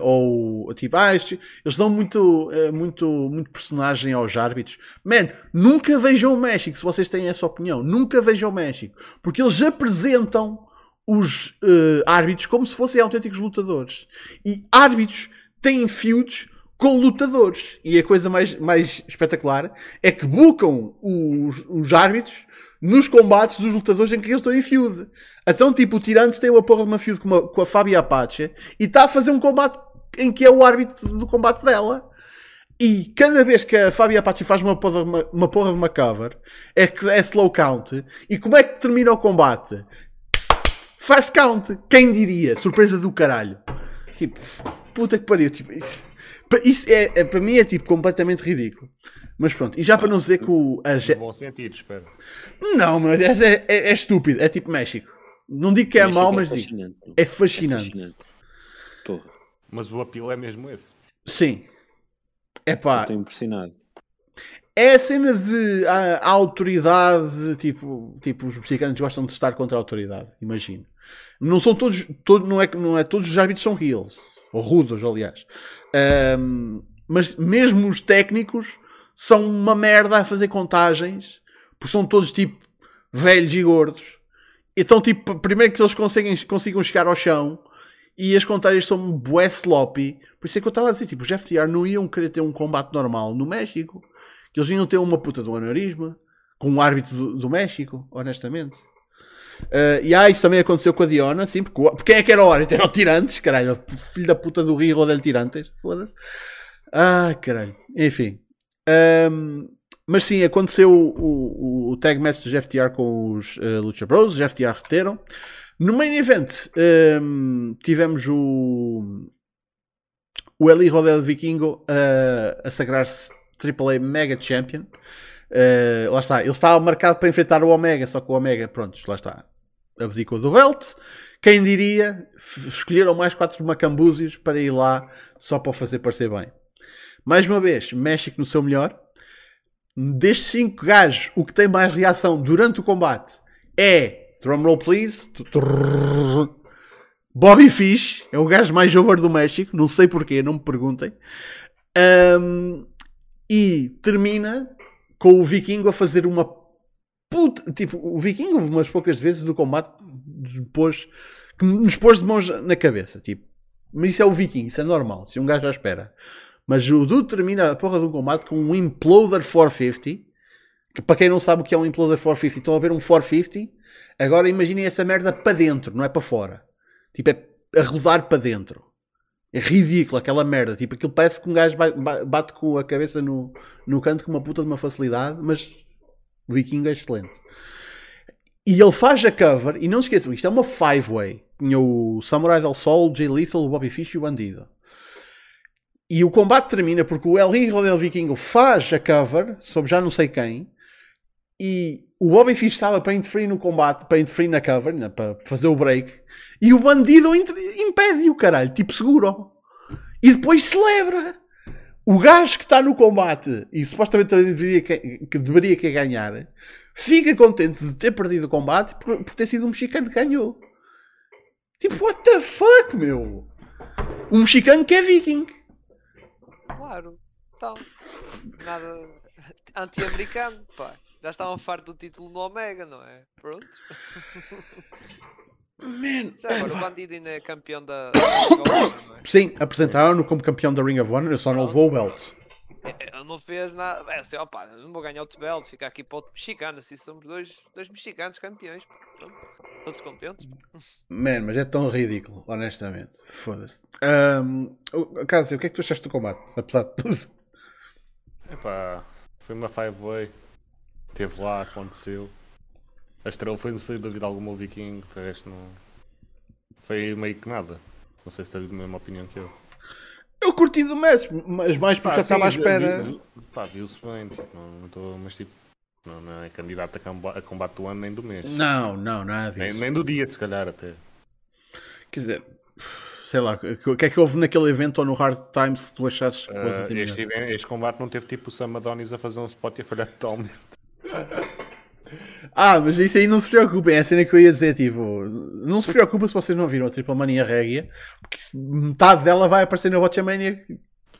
S1: ou tipo, ah, eles dão muito, eh, muito, muito personagem aos árbitros. Man, nunca vejam o México, se vocês têm essa opinião. Nunca vejam o México. Porque eles apresentam os eh, árbitros como se fossem autênticos lutadores. E árbitros têm feuds com lutadores. E a coisa mais, mais espetacular é que bucam os, os árbitros nos combates dos lutadores em que eles estão em feud. Então, tipo, o Tirantes tem uma porra de uma feud com, uma, com a Fábio Apache e está a fazer um combate em que é o árbitro do combate dela. E cada vez que a Fábio Apache faz uma porra, uma, uma porra de uma cover, é é slow count. E como é que termina o combate? Fast count. Quem diria? Surpresa do caralho. Tipo, puta que pariu. Tipo, isso, isso é, é- para mim é tipo completamente ridículo. Mas pronto, e já para não dizer que o. a ge-
S4: No bom sentido, espero.
S1: Não, mas é, é, é estúpido. É tipo México. Não digo que é
S3: México
S1: mau, mas digo.
S3: fascinante.
S1: É fascinante.
S3: fascinante. Porra,
S4: Mas o apelo é mesmo esse.
S1: Sim. É pá.
S3: estou impressionado.
S1: É a cena de a, a autoridade, tipo, tipo, os mexicanos gostam de estar contra a autoridade, imagino. Não são todos, todo, não, é, que- não é todos os árbitros são heels, ou rudos, aliás. Ahm, mas mesmo os técnicos são uma merda a fazer contagens, porque são todos tipo velhos e gordos. Então, tipo, primeiro que eles conseguem, consigam chegar ao chão e as contagens são bué sloppy. Por isso é que eu estava a dizer, tipo, os FTR não iam querer ter um combate normal no México. Que eles iam ter uma puta um aneurisma com um árbitro do, do México, honestamente. Ah, e ah, isso também aconteceu com a Diona, sim, porque, porque quem é que era o árbitro? Era o Tirantes, caralho, filho da puta do Rio del Tirantes, foda-se. Ah, caralho, enfim. Ahm, mas sim, aconteceu o, o, o tag match dos FTR com os eh, Lucha Bros, os FTR reteram. No main event ahm, tivemos o o Eli Rodel Vikingo a- a sagrar-se AAA Mega Champion. Eh, lá está, ele estava marcado para enfrentar o Omega, só que o Omega, pronto, lá está, abdicou do belt. Quem diria, escolheram mais quatro macambúzios para ir lá só para fazer parecer bem. Mais uma vez, México no seu melhor. Destes cinco gajos, o que tem mais reação durante o combate é, drumroll please, Bobby Fish, é o gajo mais over do México, não sei porquê, não me perguntem. Ahm, e termina com o Vikingo a fazer uma puta. Tipo, o Vikingo, umas poucas vezes do combate, depois que nos pôs de mãos na cabeça. Tipo, mas isso é o Viking, isso é normal, se um gajo já espera. Mas o Dude termina a porra do combate com um Imploder 450. Que para quem não sabe o que é um Imploder 450, estão a ver um 450. Agora imaginem essa merda para dentro, não é para fora. Tipo, é a rodar para dentro. É ridículo aquela merda. Tipo, aquilo parece que um gajo ba- ba- bate com a cabeça no, no canto com uma puta de uma facilidade, mas o Viking é excelente. E ele faz a cover, e não se esqueçam, isto é uma five-way. Tinha o Samurai del Sol, o Jay Lethal, o Bobby Fish e o Bandido. E o combate termina porque o El Hijo del Vikingo faz a cover sobre já não sei quem e o Bobby Fish estava para interferir no combate, para interferir na cover, né, para fazer o break, e o bandido impede-o, caralho, tipo seguro. E depois celebra. O gajo que está no combate e supostamente deveria, que deveria que ganhar, fica contente de ter perdido o combate por, por ter sido um mexicano que ganhou. Tipo, what the fuck, meu? Um mexicano que é viking.
S2: Claro. Então, nada anti-americano, pá. Já estavam fartos do título no Omega, não é? Pronto.
S1: Man,
S2: Já agora, o bandido ainda é campeão da. *coughs* é?
S1: Sim, apresentaram-no como campeão da Ring of Honor, eu só não levou o belt.
S2: É, Ele não fez nada. É assim, opa, não vou ganhar o belt, ficar aqui para outro mexicano. Assim somos dois, dois mexicanos campeões. Pronto. Todos contentes.
S1: Man, mas é tão ridículo, honestamente. Foda-se. Um, Cássio, o que é que tu achaste do combate? Apesar de tudo.
S4: Epá, foi uma five-way. Teve lá, aconteceu. A estrela foi sem dúvida alguma o Viking, de resto não. Foi meio que nada. Não sei se tens a mesma opinião que eu.
S1: Eu curti do match, mas mais porque já estava à
S4: vi-
S1: espera.
S4: vi- Pá, viu-se bem, tipo, não, tô, mas tipo, não, não é candidato a, comba- a combate do ano nem do mês.
S1: Não, não, nada
S4: Nem,
S1: disso.
S4: nem do dia, se calhar, até.
S1: Quer dizer, sei lá, o que é que houve naquele evento ou no Hard Times que tu achasses que
S4: Ah,
S1: assim
S4: este, este combate não teve tipo o Sam Adonis a fazer um spot e a falhar totalmente.
S1: Ah, mas isso aí não se preocupem, é a cena que eu ia dizer, tipo, não se preocupem se vocês não viram a Triple Mania Régia, porque metade dela vai aparecer na Botchamania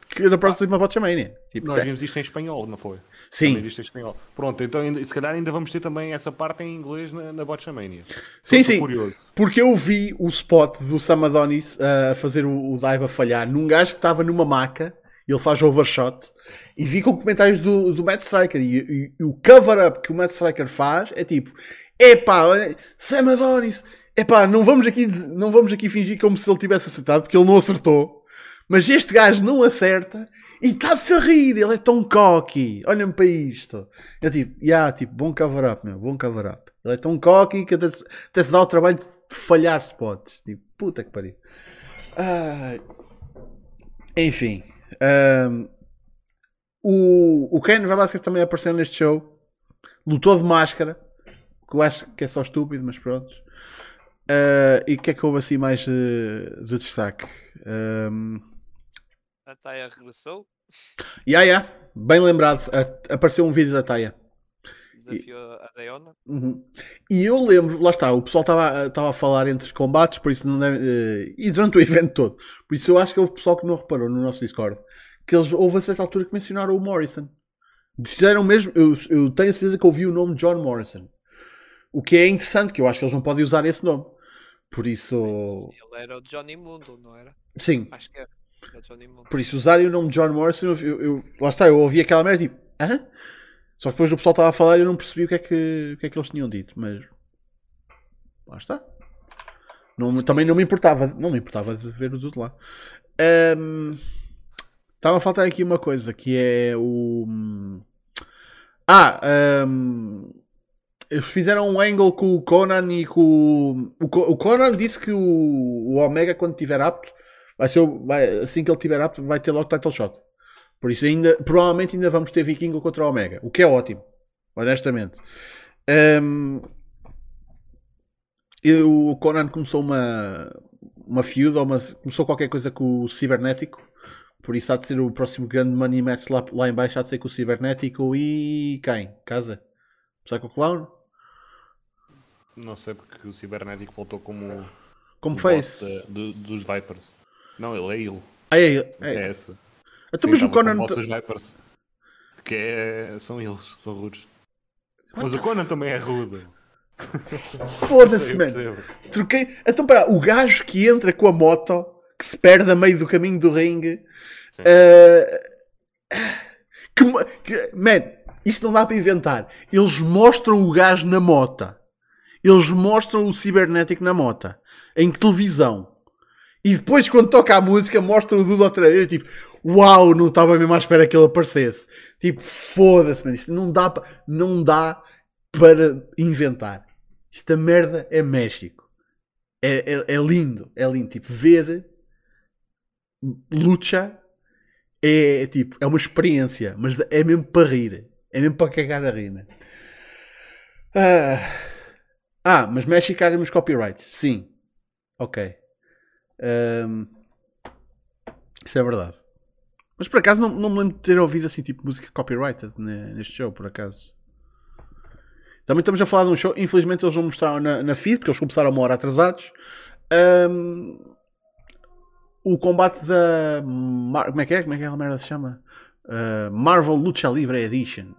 S1: que na próxima Botchamania. Tipo,
S4: Nós
S1: é-
S4: vimos isto em espanhol, não foi?
S1: Sim.
S4: Também viste em espanhol. Pronto, então ainda- se calhar ainda vamos ter também essa parte em inglês na, na Botchamania.
S1: Sim,
S4: Estou
S1: sim.
S4: curioso.
S1: Porque eu vi o spot do Sam Adonis uh, a fazer o, o dive a falhar num gajo que estava numa maca, ele faz overshot, e vi com comentários do, do Matt Striker. E, e- e o cover-up que o Matt Striker faz é tipo: epá, Sam Adonis, epá, não vamos, aqui, não vamos aqui fingir como se ele tivesse acertado, porque ele não acertou. Mas este gajo não acerta e está-se a rir, ele é tão cocky. Olhem para isto. É tipo, yeah, tipo, bom cover-up, meu, bom cover-up. Ele é tão cocky que até, até se dá o trabalho de falhar spots. Tipo, puta que pariu. Ai. Enfim. Ahm, o, o Ken Velasquez também apareceu neste show. Lutou de máscara. Que eu acho que é só estúpido, mas pronto. Ah, e o que é que houve assim mais de, de destaque? Ahm,
S2: A Taya regressou,
S1: Ya, ya, bem lembrado. A- apareceu um vídeo da Taia.
S2: Desafiou a Deona.
S1: Uhum. E eu lembro, lá está, o pessoal estava a falar entre combates, por isso não eh, e durante o *laughs* evento todo. Por isso eu acho que houve pessoal que não reparou no nosso Discord. Que eles houve a certa altura que mencionaram o Morrison. Disseram mesmo, eu, eu tenho certeza que ouvi o nome John Morrison. O que é interessante, que eu acho que eles não podem usar esse nome. Por isso,
S2: Ele era o Johnny Mundo, não era?
S1: sim,
S2: Acho que era.
S1: Por isso, usarem o nome John Morrison, eu, eu- eu- lá está, eu ouvi aquela merda tipo, hã? Só que depois o pessoal estava a falar e eu não percebi o que é que, o que, é que eles tinham dito, mas lá está. Não também não me importava, não me importava de ver tudo lá. Ahm, Estava a faltar aqui uma coisa que é o. Ah, eles fizeram um angle com o Conan e com o. O, Co- o Conan disse que o, o Omega, quando estiver apto, vai ser, vai- assim que ele estiver apto, vai ter logo title shot. Por isso, ainda, provavelmente, ainda vamos ter Vikingo contra Omega, o que é ótimo, honestamente. E o Conan começou uma, uma feud, ou uma, começou qualquer coisa com o Cibernético. Por isso há de ser o próximo grande money match lá, lá em baixo, há de ser com o Cibernético e quem? Casa? Psycho Clown?
S4: Não sei porque o Cibernético voltou como
S1: Como fez?
S4: do- dos Vipers. Não, ele é ele.
S1: Ah, é,
S4: É,
S1: é.
S4: essa. Sim,
S1: mas o Conan.
S4: dos Vipers. Que é, são eles, são rudes. Mas
S1: the
S4: o Conan também é rude.
S1: Foda-se, mano. Troquei. Então, para o gajo que entra com a moto, que se perde a meio do caminho do ringue. Eh, que, que- man, isto não dá para inventar. Eles mostram o gajo na moto. Eles mostram o cibernético na moto. Em televisão. E depois, quando toca a música, mostram o Dudu outra vez. Tipo, uau, não estava mesmo à espera que ele aparecesse. Tipo, foda-se, mano. Isto não dá, não dá para inventar. Esta merda é México. É, é, é lindo. É lindo. Tipo, ver luta é, tipo, é uma experiência. Mas é mesmo para rir. É mesmo para cagar a rir, né? Ah, ah, mas México nos copyrights. Sim. Ok. Ahm, isso é verdade. Mas por acaso não, não me lembro de ter ouvido assim tipo música copyrighted ne- neste show, por acaso. Também estamos a falar de um show. Infelizmente eles não mostraram na, na feed, porque eles começaram uma hora atrasados. Ahm, o combate da. Mar- Como é que é? Como é que aquela merda se chama? Ah, Marvel Lucha Libre Edition.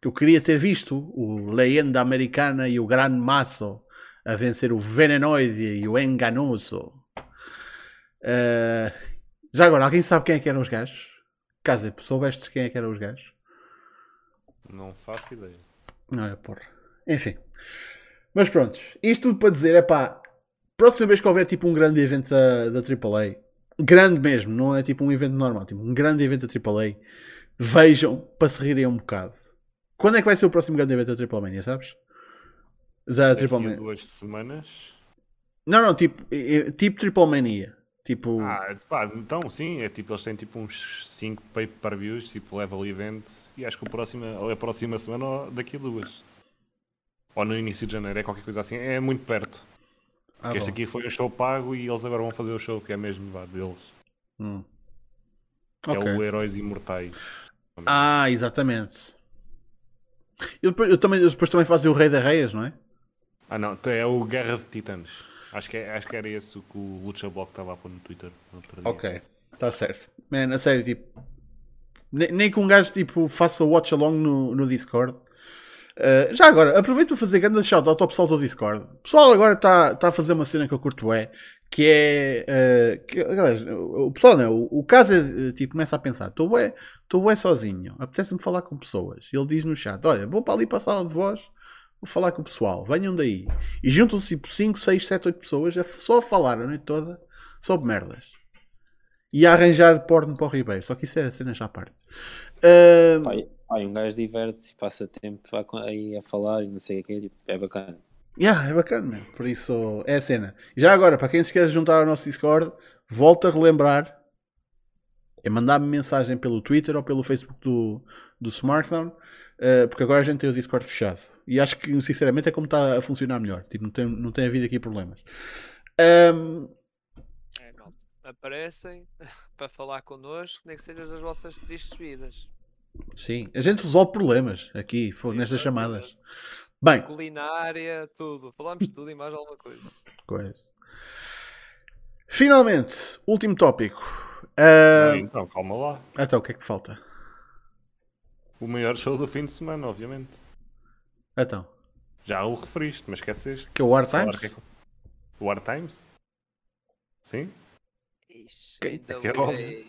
S1: Que eu queria ter visto o Leyenda Americana e o Gran Masso a vencer o Venenoide e o Enganoso. Ah, já agora, alguém sabe quem é que eram os gajos? Casa, soubeste quem é que eram os gajos?
S4: Não faço ideia.
S1: Não é porra. Enfim. Mas pronto. Isto tudo para dizer é pá. Próxima vez que houver tipo um grande evento da, da AAA. Grande mesmo, não é tipo um evento normal. Tipo um grande evento da AAA. Vejam para se rirem um bocado. Quando é que vai ser o próximo grande evento da Triple Mania, sabes? Da Triple Mania.
S4: duas semanas.
S1: Não, não, tipo, tipo Triple Mania. Tipo.
S4: Ah, pá, então sim, é tipo, eles têm tipo uns 5 pay-per-views, tipo level events, e acho que o próximo, ou a próxima semana ou daqui a duas. Ou no início de janeiro, é qualquer coisa assim, é muito perto.
S1: ah,
S4: este
S1: bom.
S4: aqui foi um show pago e eles agora vão fazer o show que é mesmo vá, deles.
S1: Hum.
S4: É
S1: Ok.
S4: o Heróis Imortais.
S1: Ah, exatamente. E depois, eu também, depois também fazem o Rei da Reias, não é?
S4: Ah não, é o Guerra de Titanos. Acho que, é, acho que era esse que o Lucha Block estava a pôr no Twitter. no.
S1: Ok, está certo. Man, a sério, tipo. Nem, nem que um gajo tipo, faça watch along no, no Discord. Uh, já agora, aproveito para fazer grande shout-out ao pessoal do Discord. O pessoal agora está tá a fazer uma cena que eu curto é, que é. Uh, que, aliás, o, pessoal não, o, o caso é tipo, começa a pensar: estou bué, estou sozinho, apetece-me falar com pessoas. Ele diz no chat: olha, vou para ali para a sala de voz, vou falar com o pessoal, venham daí. E juntam-se tipo 5, 6, 7, 8 pessoas a só a falar a noite toda sobre merdas. E a arranjar porno para o Ribeiro. Só que isso é a cena já à parte. Uh,
S3: Pai, pai, um gajo diverte e passa tempo a- aí a falar e não sei o que, tipo, é bacana.
S1: Yeah, é bacana, man. por isso é a cena. Já agora, para quem se quer juntar ao nosso Discord, volta a relembrar é mandar-me mensagem pelo Twitter ou pelo Facebook do, do Smartphone, eh, porque agora a gente tem o Discord fechado. E acho que, sinceramente, é como está a funcionar melhor. Tipo, não tem, não tem havido aqui problemas. Ahm,
S2: É, malta. Aparecem *laughs* para falar connosco, nem que sejam das vossas tristes vidas.
S1: sim, a gente resolve problemas aqui, fo-
S2: Sim,
S1: nestas chamadas. Bem,
S2: Culinária, tudo. Falamos de tudo e mais alguma coisa.
S1: coisa. Finalmente, último tópico. Ah,
S4: então, calma lá.
S1: então, o que é que te falta?
S4: O maior show do fim de semana, obviamente.
S1: Então,
S4: Já o referiste, mas esqueceste.
S1: que é o War Times?
S4: que é War Times? Sim?
S2: Ixi,
S1: Que-
S4: é.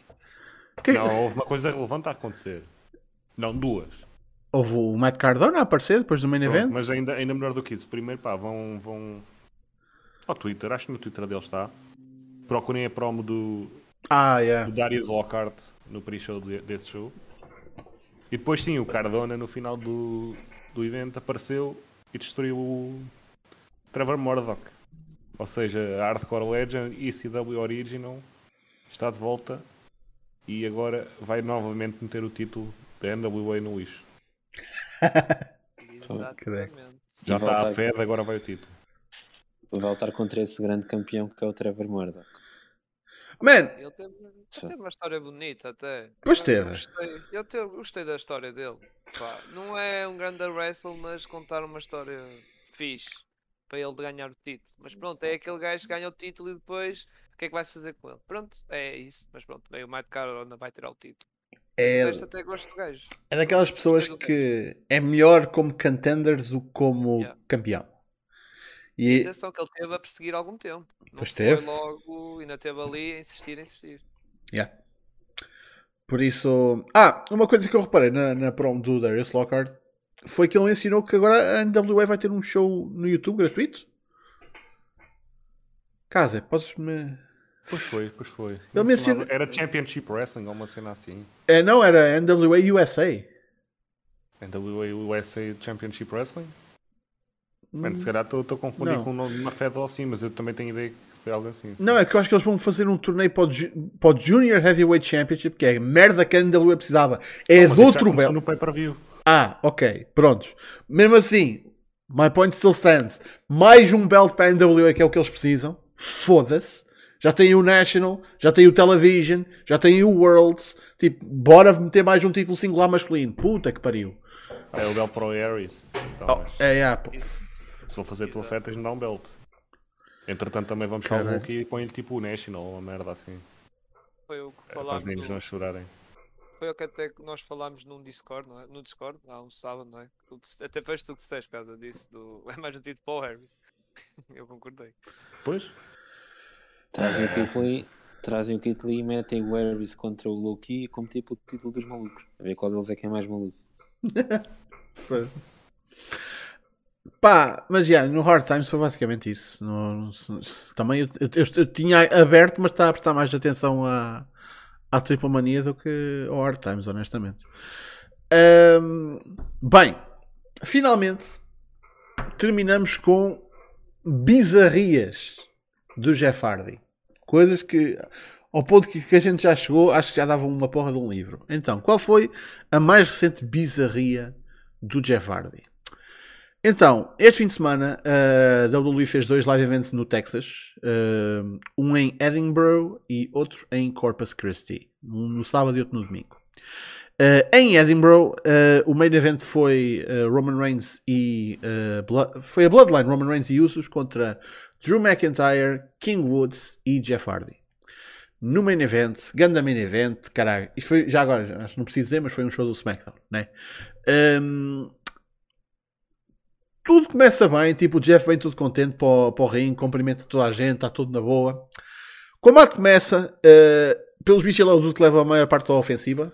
S1: Que-
S4: Não, houve uma coisa relevante a acontecer. Não, duas.
S1: Houve o Matt Cardona a aparecer depois do main
S4: Pronto,
S1: event.
S4: mas ainda, ainda melhor do que isso. Primeiro, pá, vão, vão ao Twitter, acho que no Twitter dele está. Procurem a promo do,
S1: Ah,
S4: do
S1: yeah.
S4: Darius Lockhart no pre-show de- desse show. E depois sim, o Cardona no final do, do evento apareceu e destruiu o Trevor Murdoch. Ou seja, a Hardcore Legend e CW Original está de volta e agora vai novamente meter o título da NWA no lixo.
S2: Exatamente.
S4: Já está a Fed, agora vai o título.
S3: Voltar contra esse grande campeão que é o Trevor Murdoch.
S1: Man,
S2: Ele teve, ele teve uma história bonita até.
S1: Pois
S2: Eu
S1: teve.
S2: Gostei, eu te- gostei da história dele. Pá, não é um grande wrestle, mas contar uma história fixe para ele ganhar o título. Mas pronto, é aquele gajo que ganha o título e depois o que é que vai-se fazer com ele? Pronto, é isso. Mas pronto, meio o Matt Carona vai tirar o título.
S1: é,
S2: até gosto do gajo.
S1: é daquelas pessoas que é melhor como contender do que como
S2: Yeah.
S1: campeão. E
S2: Atenção que ele teve a perseguir algum tempo. Não
S1: Pois
S2: foi
S1: teve.
S2: logo, ainda teve ali a insistir, a insistir.
S1: yeah. por isso. Ah, uma coisa que eu reparei na, na promo do Darius Lockhart foi que ele mencionou que agora a NWA vai ter um show no YouTube gratuito. Casa, podes-me.
S4: Pois foi, pois foi.
S1: Ele menciona-
S4: chamava- Era Championship Wrestling ou uma cena assim.
S1: É, não, era NWA USA.
S4: NWA USA Championship Wrestling? Mano, se calhar estou a confundir
S1: Não.
S4: com o nome de uma Fed ou assim, mas eu também tenho ideia que foi algo assim. sim.
S1: Não, é que eu acho que eles vão fazer um torneio para o, para o Junior Heavyweight Championship, que é a merda que a NWA precisava. É
S4: Mas
S1: de outro belo.
S4: no pay-per-view.
S1: Ah, ok, pronto. Mesmo assim, my point still stands. Mais um belt para a NWA que é o que eles precisam. Foda-se. Já tem o National, já tem o Television, já tem o Worlds. Tipo, bora meter mais um título singular masculino. Puta que pariu.
S4: É o belt para o Aries. Então,
S1: Oh,
S4: mas
S1: é, é, pô.
S4: Se for fazer telefertas, não dá um belt. Entretanto, também vamos para o. Hulk e põe-lhe tipo o National ou uma merda assim.
S2: Foi o que
S4: É, para
S2: falámos.
S4: os meninos
S2: do-
S4: não chorarem.
S2: Foi o que até que nós falámos num Discord, não é? No Discord, há um sábado, não é? Disse- Até foste tu que disseste, casa disso, do... *laughs* é mais o título Paul Harris. *laughs* Eu concordei.
S4: Pois?
S3: Trazem o e, trazem o título e metem o Harris contra o Loki como tipo o título dos malucos. A ver qual deles é que é mais maluco. *laughs*
S1: Pá, mas já, no Hard Times foi basicamente isso. No- no- também eu, eu- eu tinha aberto, mas está a prestar mais atenção à, à Triple Mania do que ao Hard Times, honestamente. Ahm, bem, finalmente terminamos com bizarrias do Jeff Hardy. Coisas que, ao ponto que, que a gente já chegou, acho que já dava uma porra de um livro. Então, qual foi a mais recente bizarria do Jeff Hardy? Então, este fim de semana, a WWE fez dois live events no Texas, uh, um em Edinburgh e outro em Corpus Christi, um no sábado e outro no domingo. Uh, em Edinburgh, o main event foi Roman Reigns e foi a Bloodline Roman Reigns e Usos contra Drew McIntyre, King Woods e Jeff Hardy. No main event, ganda main event, caralho. Isto foi, já agora, acho que não preciso dizer, mas foi um show do SmackDown, né? Um, tudo começa bem, tipo, o Jeff vem tudo contente para o, para o ringue, cumprimenta toda a gente, está tudo na boa. O combate começa, uh, pelos bichos ele é o dude que leva a maior parte da ofensiva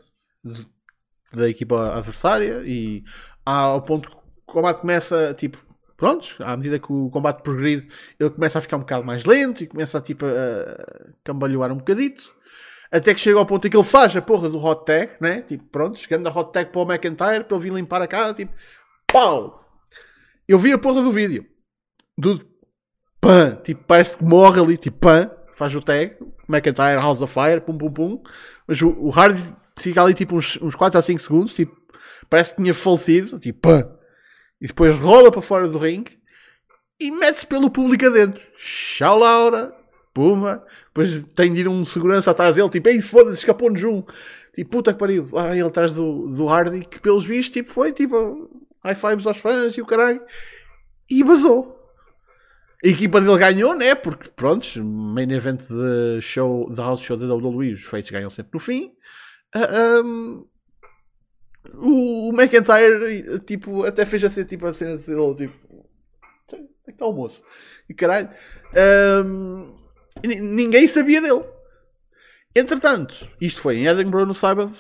S1: da equipa adversária e ao ponto que o combate começa, tipo, pronto, à medida que o combate progride, ele começa a ficar um bocado mais lento e começa a, tipo, a cambalhoar um bocadito. Até que chega ao ponto em que ele faz a porra do hot tag, né? Tipo, pronto, chegando a hot tag para o McIntyre, para ele vir limpar a cara, tipo, pau! Eu vi a porra do vídeo. Do pã, tipo, parece que morre ali, tipo, pã, faz o tag, McIntyre, House of Fire, pum pum pum. Mas o, o Hardy fica ali tipo uns, uns 4 a 5 segundos, tipo, parece que tinha falecido, tipo, pã. E depois rola para fora do ringue e mete-se pelo público adentro. Tchau, Laura. Puma. Depois tem de ir um segurança atrás dele, tipo, ei, foda-se, escapou-nos um. Tipo, puta que pariu. Lá ele atrás do, do Hardy, que pelos vistos, tipo, foi tipo, high fives aos fãs e o caralho. E vazou. A equipa dele ganhou, né? Porque, prontos, main event de show, de house show da WWE, os feitos ganham sempre no fim. Ah, um, o, o McIntyre, tipo, até fez assim, tipo, a cena dele, tipo, onde é que está o moço? E caralho, um, ni- ninguém sabia dele. Entretanto, isto foi em Edinburgh no sábado.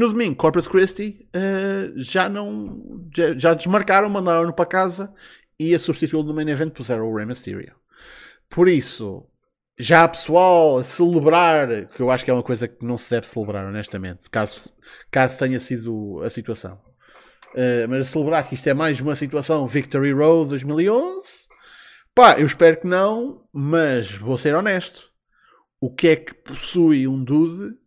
S1: No domingo, Corpus Christi uh, já não. Já, já desmarcaram, mandaram-no para casa e a substituí-lo no main event puseram o Rey Mysterio. Por isso, já pessoal a celebrar, que eu acho que é uma coisa que não se deve celebrar, honestamente, caso, caso tenha sido a situação. Uh, mas a celebrar que isto é mais uma situação Victory Road 2011, pá, eu espero que não, mas vou ser honesto. O que é que possui um dude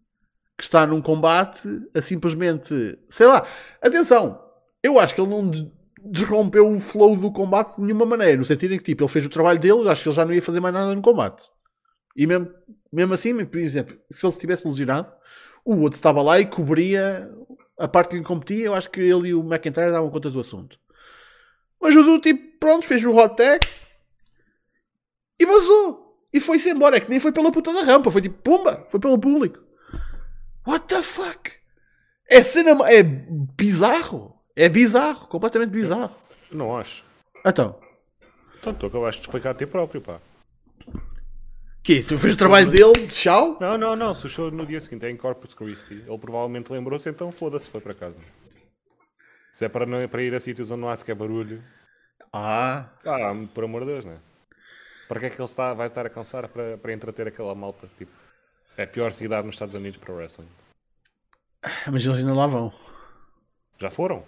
S1: que está num combate a simplesmente, sei lá, atenção, eu acho que ele não des- desrompeu o flow do combate de nenhuma maneira, no sentido em que tipo, ele fez o trabalho dele, acho que ele já não ia fazer mais nada no combate. E mesmo, mesmo assim, por exemplo, se ele estivesse lesionado, o outro estava lá e cobria a parte que lhe competia, eu acho que ele e o McIntyre davam conta do assunto. Mas o dude, tipo, pronto, fez o hot tag e vazou. E foi-se embora, é que nem foi pela puta da rampa, foi tipo, pumba, foi pelo público. What the fuck? É cena. É bizarro. É bizarro, completamente bizarro.
S4: Não acho.
S1: Então,
S4: Então, tu acabaste de explicar a ti próprio, pá.
S1: que tu fez o trabalho dele, tchau.
S4: Não, não, não. Se o show no dia seguinte é em Corpus Christi, ele provavelmente lembrou-se, então foda-se, foi para casa. Se é para, não, para ir a sítios onde não há sequer barulho,
S1: Ah,
S4: ah, por amor de Deus, não é? Para que é que ele está, vai estar a cansar para, para entreter aquela malta? Tipo, é a pior cidade nos Estados Unidos para o wrestling.
S1: mas eles ainda lá vão.
S4: Já foram?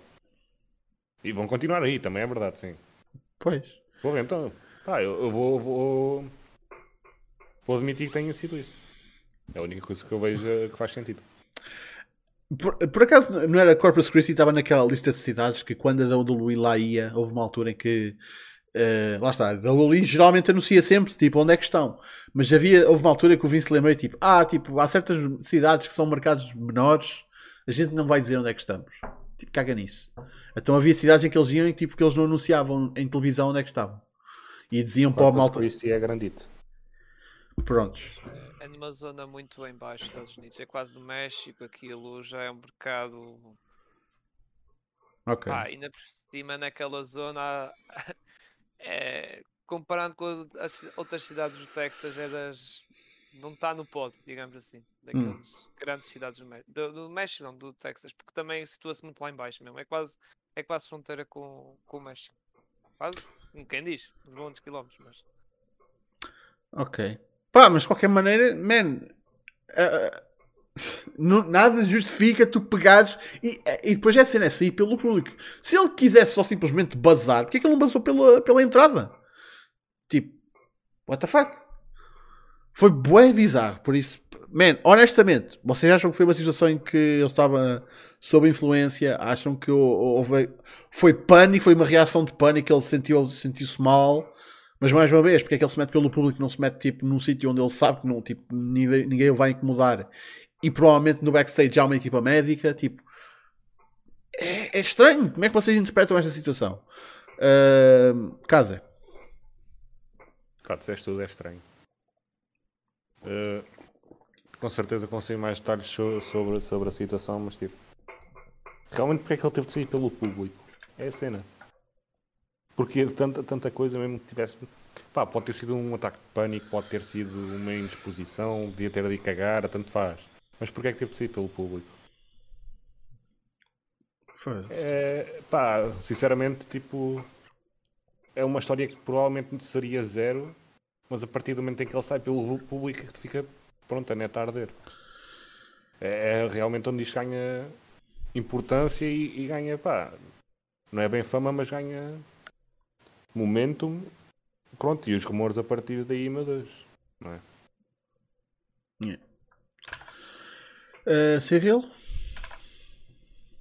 S4: E vão continuar aí, também é verdade, sim.
S1: Pois.
S4: Vou ver, então, eu, eu vou, vou, vou admitir que tenha sido isso. É a única coisa que eu vejo eh, que faz sentido.
S1: Por, por acaso não era Corpus Christi estava naquela lista de cidades que quando a WWE lá ia, houve uma altura em que eh, lá está, a WWE geralmente anuncia sempre tipo onde é que estão, mas havia, houve uma altura que o Vince lembrei tipo, ah, tipo, há certas cidades que são mercados menores, a gente não vai dizer onde é que estamos. Tipo, caga nisso. Então havia cidades em que eles iam e tipo que eles não anunciavam em televisão onde é que estavam. E diziam para o
S4: Corpus
S1: malta.
S4: Christi é grandito.
S1: Prontos.
S2: É numa zona muito em baixo dos Estados Unidos. É quase no México, aquilo já é um mercado.
S1: Ok.
S2: Ah, ainda por cima naquela zona. há- é, comparando com as outras cidades do Texas, é das. Não está no pódio, digamos assim. Daquelas grandes cidades do México. Do, do México, não, do Texas, porque também situa-se muito lá em baixo mesmo. É quase, é quase fronteira com, com o México. Quase, quem diz, uns bons quilómetros, mas.
S1: Ok. Pá, mas de qualquer maneira, man, não- nada justifica tu pegares e, e depois é a cena é sair pelo público. Se ele quisesse só simplesmente bazar, porque é que ele não basou pela, pela entrada? Tipo, what the fuck? Foi bué bizarro, por isso, man, honestamente, vocês acham que foi uma situação em que ele estava sob influência? Acham que hou- houve, foi pânico, foi uma reação de pânico, ele sentiu, sentiu-se mal? Mas mais uma vez, porque é que ele se mete pelo público, não se mete tipo num sítio onde ele sabe que não, tipo, ninguém, ninguém o vai incomodar e provavelmente no backstage há uma equipa médica. Tipo, é, é estranho. Como é que vocês interpretam esta situação? Uh, casa.
S4: Claro, disseste tudo, é estranho. Uh, com certeza consigo mais detalhes sobre, sobre a situação, mas tipo. Realmente porque é que ele teve de sair pelo público? É a cena. Porque tanta, tanta coisa mesmo que tivesse. Pá, pode ter sido um ataque de pânico, pode ter sido uma indisposição, podia ter de cagar, tanto faz. Mas porquê é que teve de sair pelo público? É, pá, sinceramente, tipo. É uma história que provavelmente seria zero, mas a partir do momento em que ele sai pelo público, fica pronto, a neta a arder. É, é realmente onde isto ganha importância e, e ganha, pá. Não é bem fama, mas ganha momentum. Pronto, e os rumores a partir daí, meu Deus, não é?
S1: Yeah. Uh, Cyril?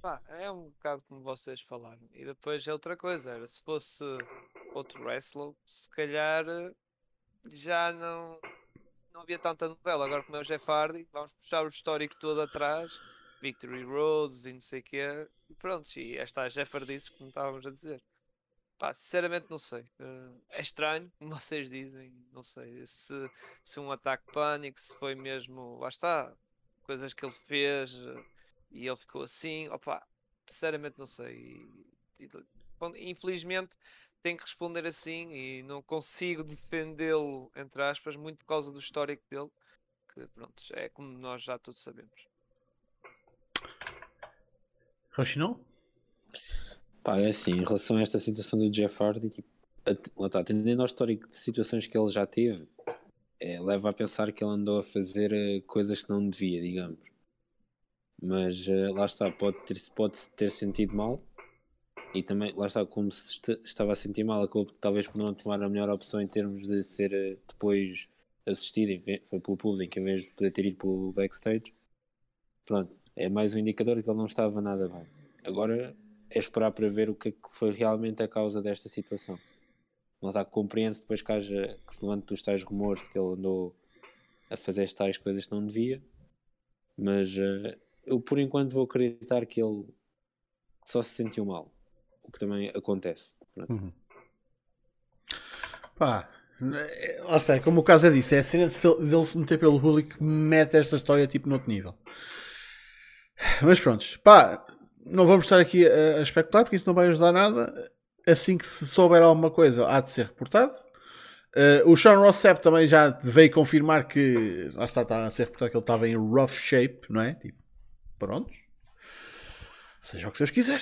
S2: Pá, é um bocado como vocês falaram. E depois é outra coisa, era se fosse outro wrestler, se calhar já não, não havia tanta novela. Agora como é o Jeff Hardy, vamos puxar o histórico todo atrás, Victory Roads e não sei o que E pronto, e esta Jeff Hardy, como estávamos a dizer. Pá, sinceramente não sei. Uh, é estranho, como *laughs* vocês dizem. Não sei se, se um ataque pânico, se foi mesmo. Lá está. Coisas que ele fez e ele ficou assim. Opa, sinceramente não sei. E, e, infelizmente tenho que responder assim e não consigo defendê-lo, entre aspas, muito por causa do histórico dele. Que pronto, é como nós já todos sabemos.
S1: Rochinol?
S3: Pá, é assim, em relação a esta situação do Jeff Hardy, tipo, lá está, atendendo ao histórico de situações que ele já teve, é, leva a pensar que ele andou a fazer uh, coisas que não devia, digamos. Mas uh, lá está, pode ter, pode ter sentido mal e também, lá está, como se estava a sentir mal, acabou talvez por não tomar a melhor opção em termos de ser uh, depois assistido, foi pelo público em vez de poder ter ido pelo backstage. Pronto, é mais um indicador que ele não estava nada bem. Agora é esperar para ver o que, é que foi realmente a causa desta situação. Não está compreende-se depois que haja que se levante dos tais rumores de que ele andou a fazer as tais coisas que não devia, mas uh, eu por enquanto vou acreditar que ele só se sentiu mal, o que também acontece. Uhum.
S1: Pá, lá está, como o caso é disso, é a cena dele se meter pelo público que mete esta história tipo no outro nível. Mas pronto, pá, não vamos estar aqui a, a, especular porque isso não vai ajudar nada. Assim que se souber alguma coisa, há de ser reportado. Uh, o Sean Rossap também já veio confirmar que lá está, está a ser reportado que ele estava em rough shape, não é? Tipo, pronto. Seja o que Deus quiser.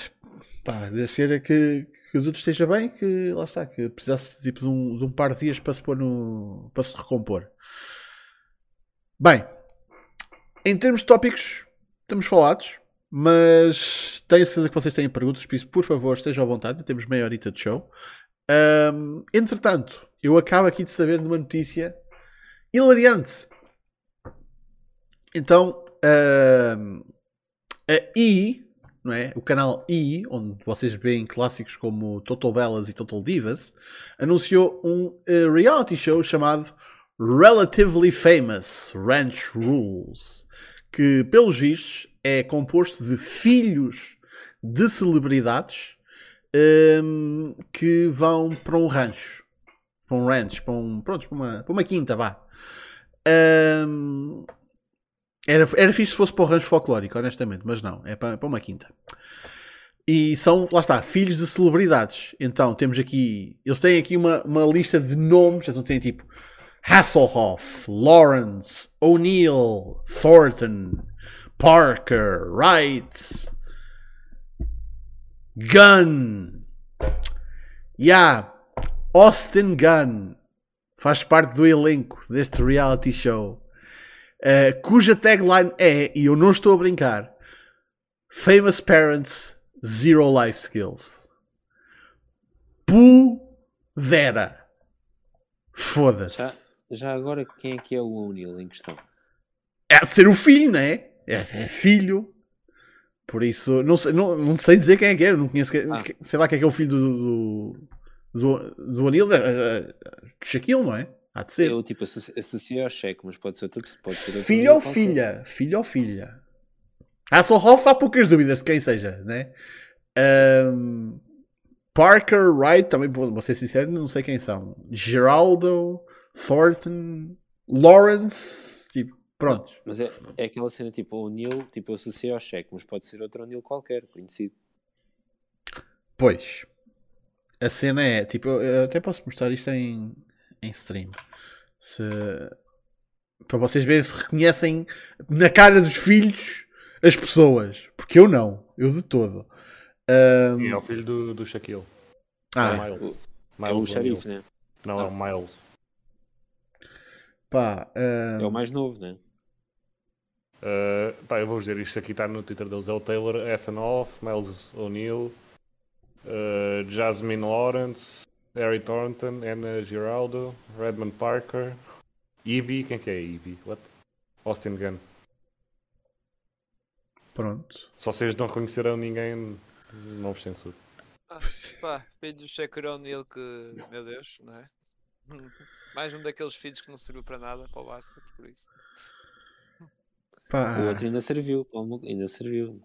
S1: Pá, desde que, que, que o Dudu esteja bem, que lá está, que precisasse tipo, de, um, de um par de dias para se pôr no. para se recompor. Bem, em termos de tópicos, estamos falados. Mas tenho certeza que vocês têm perguntas, por isso, por favor, estejam à vontade. Temos meia horita de show. Um, entretanto, eu acabo aqui de saber de uma notícia hilariante. Então, um, a E, não é? o canal E, onde vocês veem clássicos como Total Bellas e Total Divas, anunciou um uh, reality show chamado Relatively Famous Ranch Rules, que, pelos vistos, é composto de filhos de celebridades um, que vão para um rancho, para um rancho, para, um, pronto, para, uma, para uma quinta, vá. Um, era, era fixe se fosse para o rancho folclórico, honestamente, mas não, é para, para uma quinta. E são, lá está, filhos de celebridades. Então temos aqui, eles têm aqui uma, uma lista de nomes, então têm tipo Hasselhoff, Lawrence, O'Neill, Thornton, Parker, Wright, Gunn. Yeah, Austin Gunn faz parte do elenco deste reality show, uh, cuja tagline é, e eu não estou a brincar, Famous Parents, Zero Life Skills. Pudera. Foda-se.
S3: Já, já, agora, quem é que é o O'Neill em questão?
S1: É de ser o filho, não é? É, é filho. Por isso, não sei, não, não sei dizer quem é que é, não conheço, ah. sei lá quem é que é o filho do, do, do, do Anil, é, é, do Shaquille, não é? Há de ser.
S3: Eu tipo associ- associei ao cheque, mas pode ser pessoa. Pode ser outro
S1: Filho ou filha? Filho ou filha? Hasselhoff há poucas dúvidas de quem seja, né? Ahm, Parker, Wright, também vou ser sincero, não sei quem são. Geraldo, Thornton, Lawrence, tipo, pronto.
S3: Mas é, é aquela cena tipo o Neil, tipo eu associei ao cheque, mas pode ser outro Neil qualquer, conhecido.
S1: Pois. A cena é, tipo, eu, eu até posso mostrar isto em, em stream. Se, para vocês verem se reconhecem na cara dos filhos as pessoas. Porque eu não. Eu de todo. Ahm,
S4: Sim, é o filho do, do Shaquille.
S1: ah,
S4: é Miles.
S3: É o
S4: Miles
S3: xerife,
S4: O'Neal.
S3: né?
S4: Não, é o Miles.
S1: pá. ahm,
S3: É o mais novo, né?
S4: Uh, pá, eu vou dizer, isto aqui está no Twitter deles. É o Taylor Essenoff, Miles O'Neill, uh, Jasmine Lawrence, Harry Thornton, Anna Giraldo, Redmond Parker, Ivy, quem que é Ivy? What? Austin Gunn.
S1: pronto.
S4: Se vocês não reconheceram ninguém, não vos censuro.
S2: Ah, pá, filho do Shaquille O'Neal que, meu Deus, não é? *laughs* Mais um daqueles filhos que não serviu para nada para o basquete, por isso.
S1: Pá,
S3: O outro ainda serviu, ainda serviu.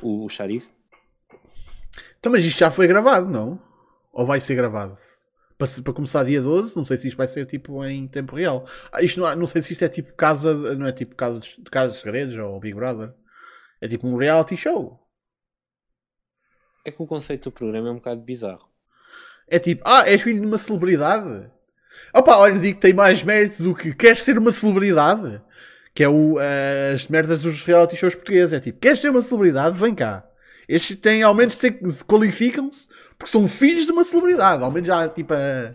S3: O, o?
S1: Então, mas isto já foi gravado, não? Ou vai ser gravado? Para, para começar dia 12, não sei se isto vai ser tipo em tempo real. Ah, isto não, não sei se isto é tipo casa, não é tipo casa de, casa de segredos ou Big Brother. É tipo um reality show.
S3: É que o conceito do programa é um bocado bizarro.
S1: É tipo, ah, és filho de uma celebridade? Opa, olha, digo que tem mais mérito do que queres ser uma celebridade. Que é o, eh, as merdas dos reality shows portugueses. É tipo, queres ser uma celebridade? Vem cá. Estes têm, ao menos, qualificam-se porque são filhos de uma celebridade. Ao menos já, tipo, a,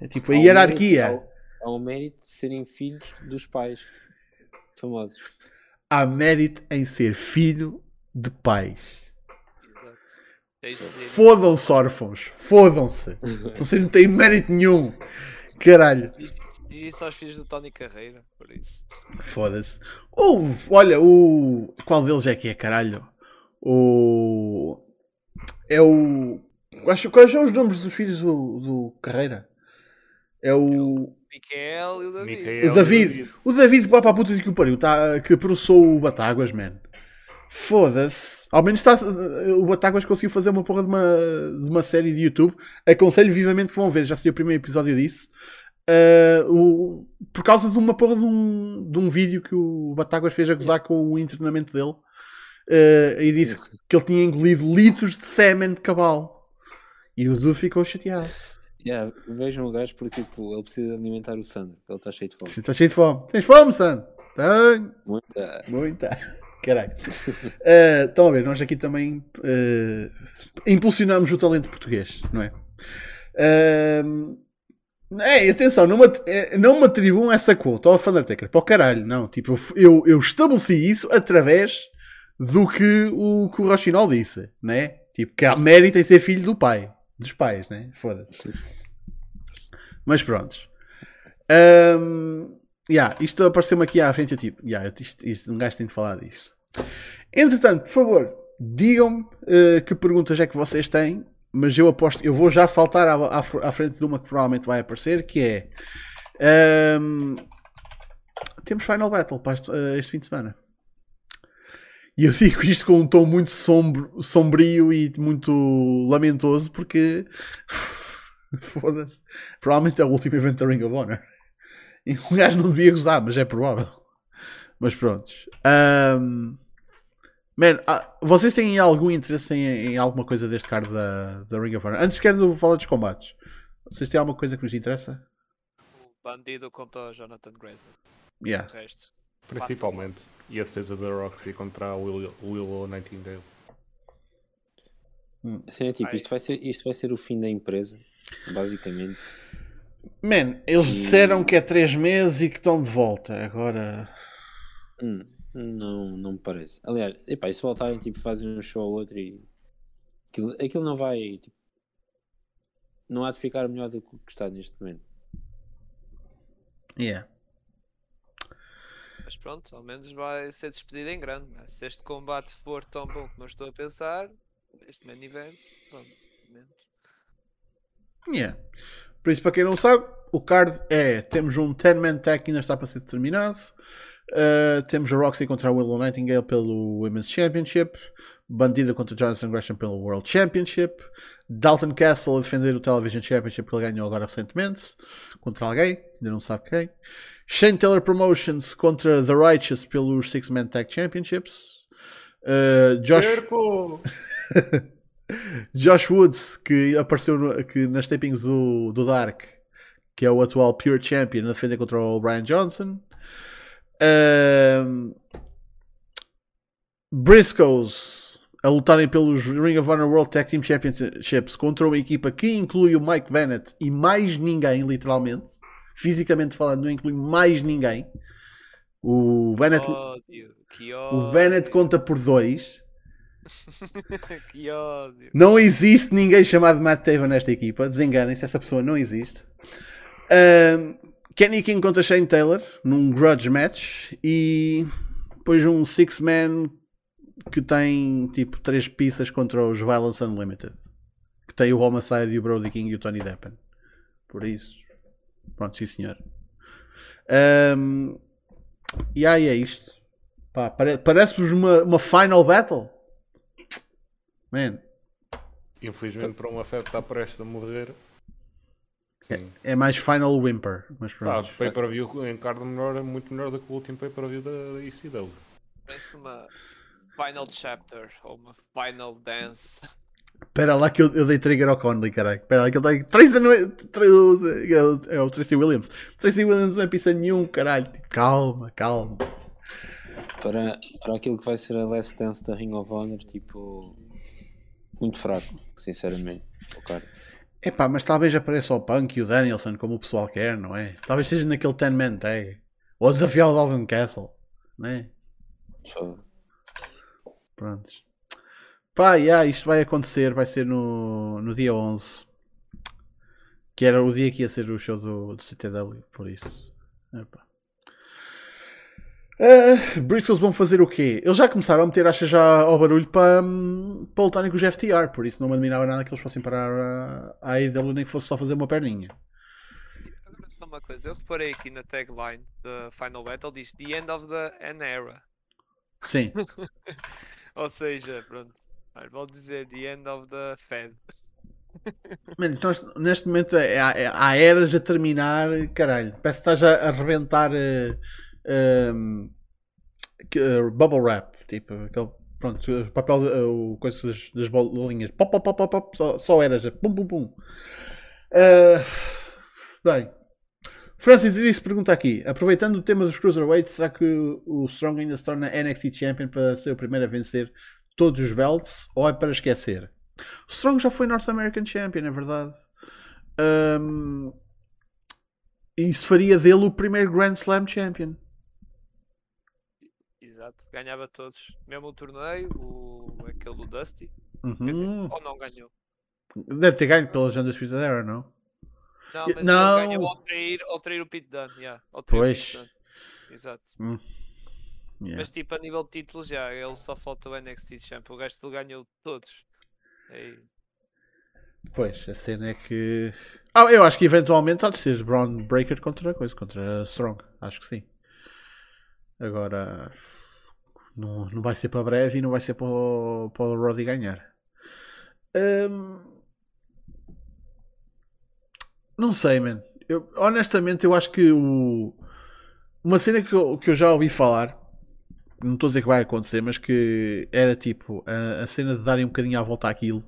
S1: é tipo, a
S3: um
S1: hierarquia.
S3: mérito- Há, um mérito de serem filhos dos pais famosos.
S1: Há mérito em ser filho de pais. Fodam-se, órfãos. Fodam-se. *laughs* Vocês não têm mérito nenhum. Caralho.
S2: Isso aos filhos do Tony Carreira, por isso.
S1: Foda-se. O, olha, o. Qual deles é que é, caralho? O. É o. Quais, quais são os nomes dos filhos do, do Carreira? É o.
S2: Miquel e o David.
S4: Micael
S1: O David. O David que vai para a puta de que o pariu. Tá, que processou o Batáguas, man. Foda-se. Ao menos está, o Batáguas conseguiu fazer uma porra de uma, de uma série de YouTube. Aconselho vivamente que vão ver. Já saiu o primeiro episódio disso. Uh, o- por causa de uma porra de um, de um vídeo que o Batáguas fez a gozar com o internamento dele. Uh, e disse que ele tinha engolido litros de sêmen de cavalo. E o Dudu ficou chateado.
S3: Yeah, vejam o gajo porque tipo, ele precisa alimentar o Sandro, ele está cheio de fome.
S1: Está cheio de fome. Tens fome, Sandro? Tenho.
S3: Muita.
S1: Muita. *laughs* Caralho. Eh, estão a ver, nós aqui também impulsionamos o talento português, não é? Ehm, é, atenção, não me, eh, não me atribuam essa conta ao Thundertaker, para o caralho, não. Tipo, eu eu, eu estabeleci isso através do que o, que o Rochinol disse, né? Tipo, que há mérito em ser filho do pai, dos pais, né? Foda-se. Mas prontos. Ahm, yeah, isto apareceu-me aqui à frente. Eu tipo, yeah, isto, isto, um gajo tem de falar disso. Entretanto, por favor, digam-me eh, que perguntas é que vocês têm. Mas eu aposto, eu vou já saltar à, à fr- à frente de uma que provavelmente vai aparecer, que é ahm, temos Final Battle para este, eh, este fim de semana. E eu digo isto com um tom muito sombro, sombrio e muito lamentoso porque *laughs* foda-se. Provavelmente é o último evento da Ring of Honor. E um gajo não devia gozar, mas é provável. Mas prontos. Ahm, man, ah, vocês têm algum interesse em, em alguma coisa deste card da, da Ring of Honor? Antes sequer de falar dos combates. Vocês têm alguma coisa que vos interessa?
S2: O bandido contra o Jonathan Grayson.
S1: Yeah.
S2: O resto.
S4: Principalmente. E a defesa da Roxy contra a Will- Willow Nightingale.
S3: Assim, é tipo, isto vai, ser, isto vai ser o fim da empresa, basicamente.
S1: Man, eles
S3: E-
S1: disseram que é 3 meses e que estão de volta. Agora.
S3: Hum, não, não me parece. Aliás, epá, e se voltarem, tipo, fazem um show ou outro e. Aquilo, aquilo não vai. Tipo, não há de ficar melhor do que o que está neste momento.
S1: Yeah.
S2: Mas pronto, ao menos vai ser despedido em grande. né? Se este combate for tão bom como eu estou a pensar, este main event, pronto, menos.
S1: Yeah. Por isso, para quem não sabe, o card é: temos um 10-man tag que ainda está para ser determinado. Uh, temos a Roxy contra a Willow Nightingale pelo Women's Championship. Bandida contra Jonathan Gresham pelo World Championship. Dalton Castle a defender o Television Championship que ele ganhou agora recentemente contra alguém, ainda não sabe quem. Shane Taylor Promotions contra The Righteous pelos Six Man Tag Championships. Uh, Josh! *laughs* Josh Woods, que apareceu no- que nas tapings do, do Dark, que é o atual Pure Champion, a defender contra o Brian Johnson. Um, Briscoes a lutarem pelos Ring of Honor World Tag Team Championships contra uma equipa que inclui o Mike Bennett e mais ninguém, literalmente. Fisicamente falando, não inclui mais ninguém. O Bennett,
S2: ódio, que
S1: o. Bennett conta por dois. *laughs*
S2: que ódio.
S1: Não existe ninguém chamado Matt Taven nesta equipa. Desenganem-se, essa pessoa não existe. Ahm, Kenny King contra Shane Taylor num grudge match e depois um six-man que tem tipo três pizzas contra os Violence Unlimited que tem o Homicide e o Brody King e o Tony Deppen. Por isso, pronto, sim senhor. Ahm, e aí é isto. Parece-vos uma, uma final battle. Man,
S4: Infelizmente, para uma que está prestes a morrer. Sim.
S1: É mais Final Whimper, mas
S4: Pá,
S1: pronto.
S4: pay-per-view em card melhor é muito melhor do que o último pay-per-view da, da ECW.
S2: Parece uma final chapter ou uma final dance.
S1: Espera lá que eu, eu dei trigger ao Conley, caralho. Espera lá que ele tem. Tracy não é. É o- É Tracy Williams. Tracy Williams não é pista nenhum, caralho. Calma, calma.
S3: Para, para aquilo que vai ser a Last Dance da Ring of Honor, tipo. Muito fraco, sinceramente. O cara.
S1: Epá, mas talvez apareça o Punk e o Danielson como o pessoal quer, não é? Talvez seja naquele 10-man tag. Ou desafiar o Dalvin Castle, não é?
S3: Só-
S1: Prontos. Pá, yeah, isto vai acontecer, vai ser no, no dia 11. Que era o dia que ia ser o show do, do CTW, por isso. Epá. Briscoes vão fazer o quê? Eles já começaram a meter, acha já ao barulho para, hum, para lutarem com os FTR, por isso não me admirava nada que eles fossem parar a, AEW nem que fosse só fazer uma perninha.
S2: Agora só uma coisa, eu reparei aqui na tagline da Final Battle diz The End of the An Era.
S1: Sim, *laughs*
S2: Ou seja, pronto. Vou dizer The End of the Fed.
S1: Mano, nós, neste momento é- há, é- há eras a terminar, caralho. Parece que estás a, a rebentar eh, ehm, que, eh, bubble wrap, tipo, aquele pronto, papel, eh, o coisa das, bolinhas, pop, pop, pop, pop, só, só eras, pum, pum, pum. Eh, bem, Francis Iris pergunta aqui: aproveitando o tema dos Cruiserweights, será que o Strong ainda se torna NXT Champion para ser o primeiro a vencer todos os belts ou é para esquecer? O Strong já foi North American Champion, é verdade. Ahm, isso faria dele o primeiro Grand Slam Champion.
S2: Exato, ganhava todos. Mesmo o torneio, o, aquele do Dusty. Quer dizer,
S1: Uhum.
S2: ou não ganhou.
S1: Deve ter ganho pela Undisputed Era, não?
S2: Não,
S1: E-
S2: mas
S1: não.
S2: ganhou ao trair, ao trair o Pete Dunne. Yeah,
S1: Pois.
S2: Exato.
S1: Yeah.
S2: Mas tipo, a nível de títulos já, ele só falta o NXT Champion. O resto ele ganhou todos. Aí,
S1: Pois, a cena é que. Ah, eu acho que eventualmente há de ser Braun Breaker contra a coisa, contra a Strong. Acho que sim. Agora. Não, não vai ser para breve e não vai ser para o, para o Roddy ganhar. Hum, não sei, man. Eu, honestamente, eu acho que o. Uma cena que eu, que eu já ouvi falar, não estou a dizer que vai acontecer, mas que era tipo a, a cena de darem um bocadinho à volta àquilo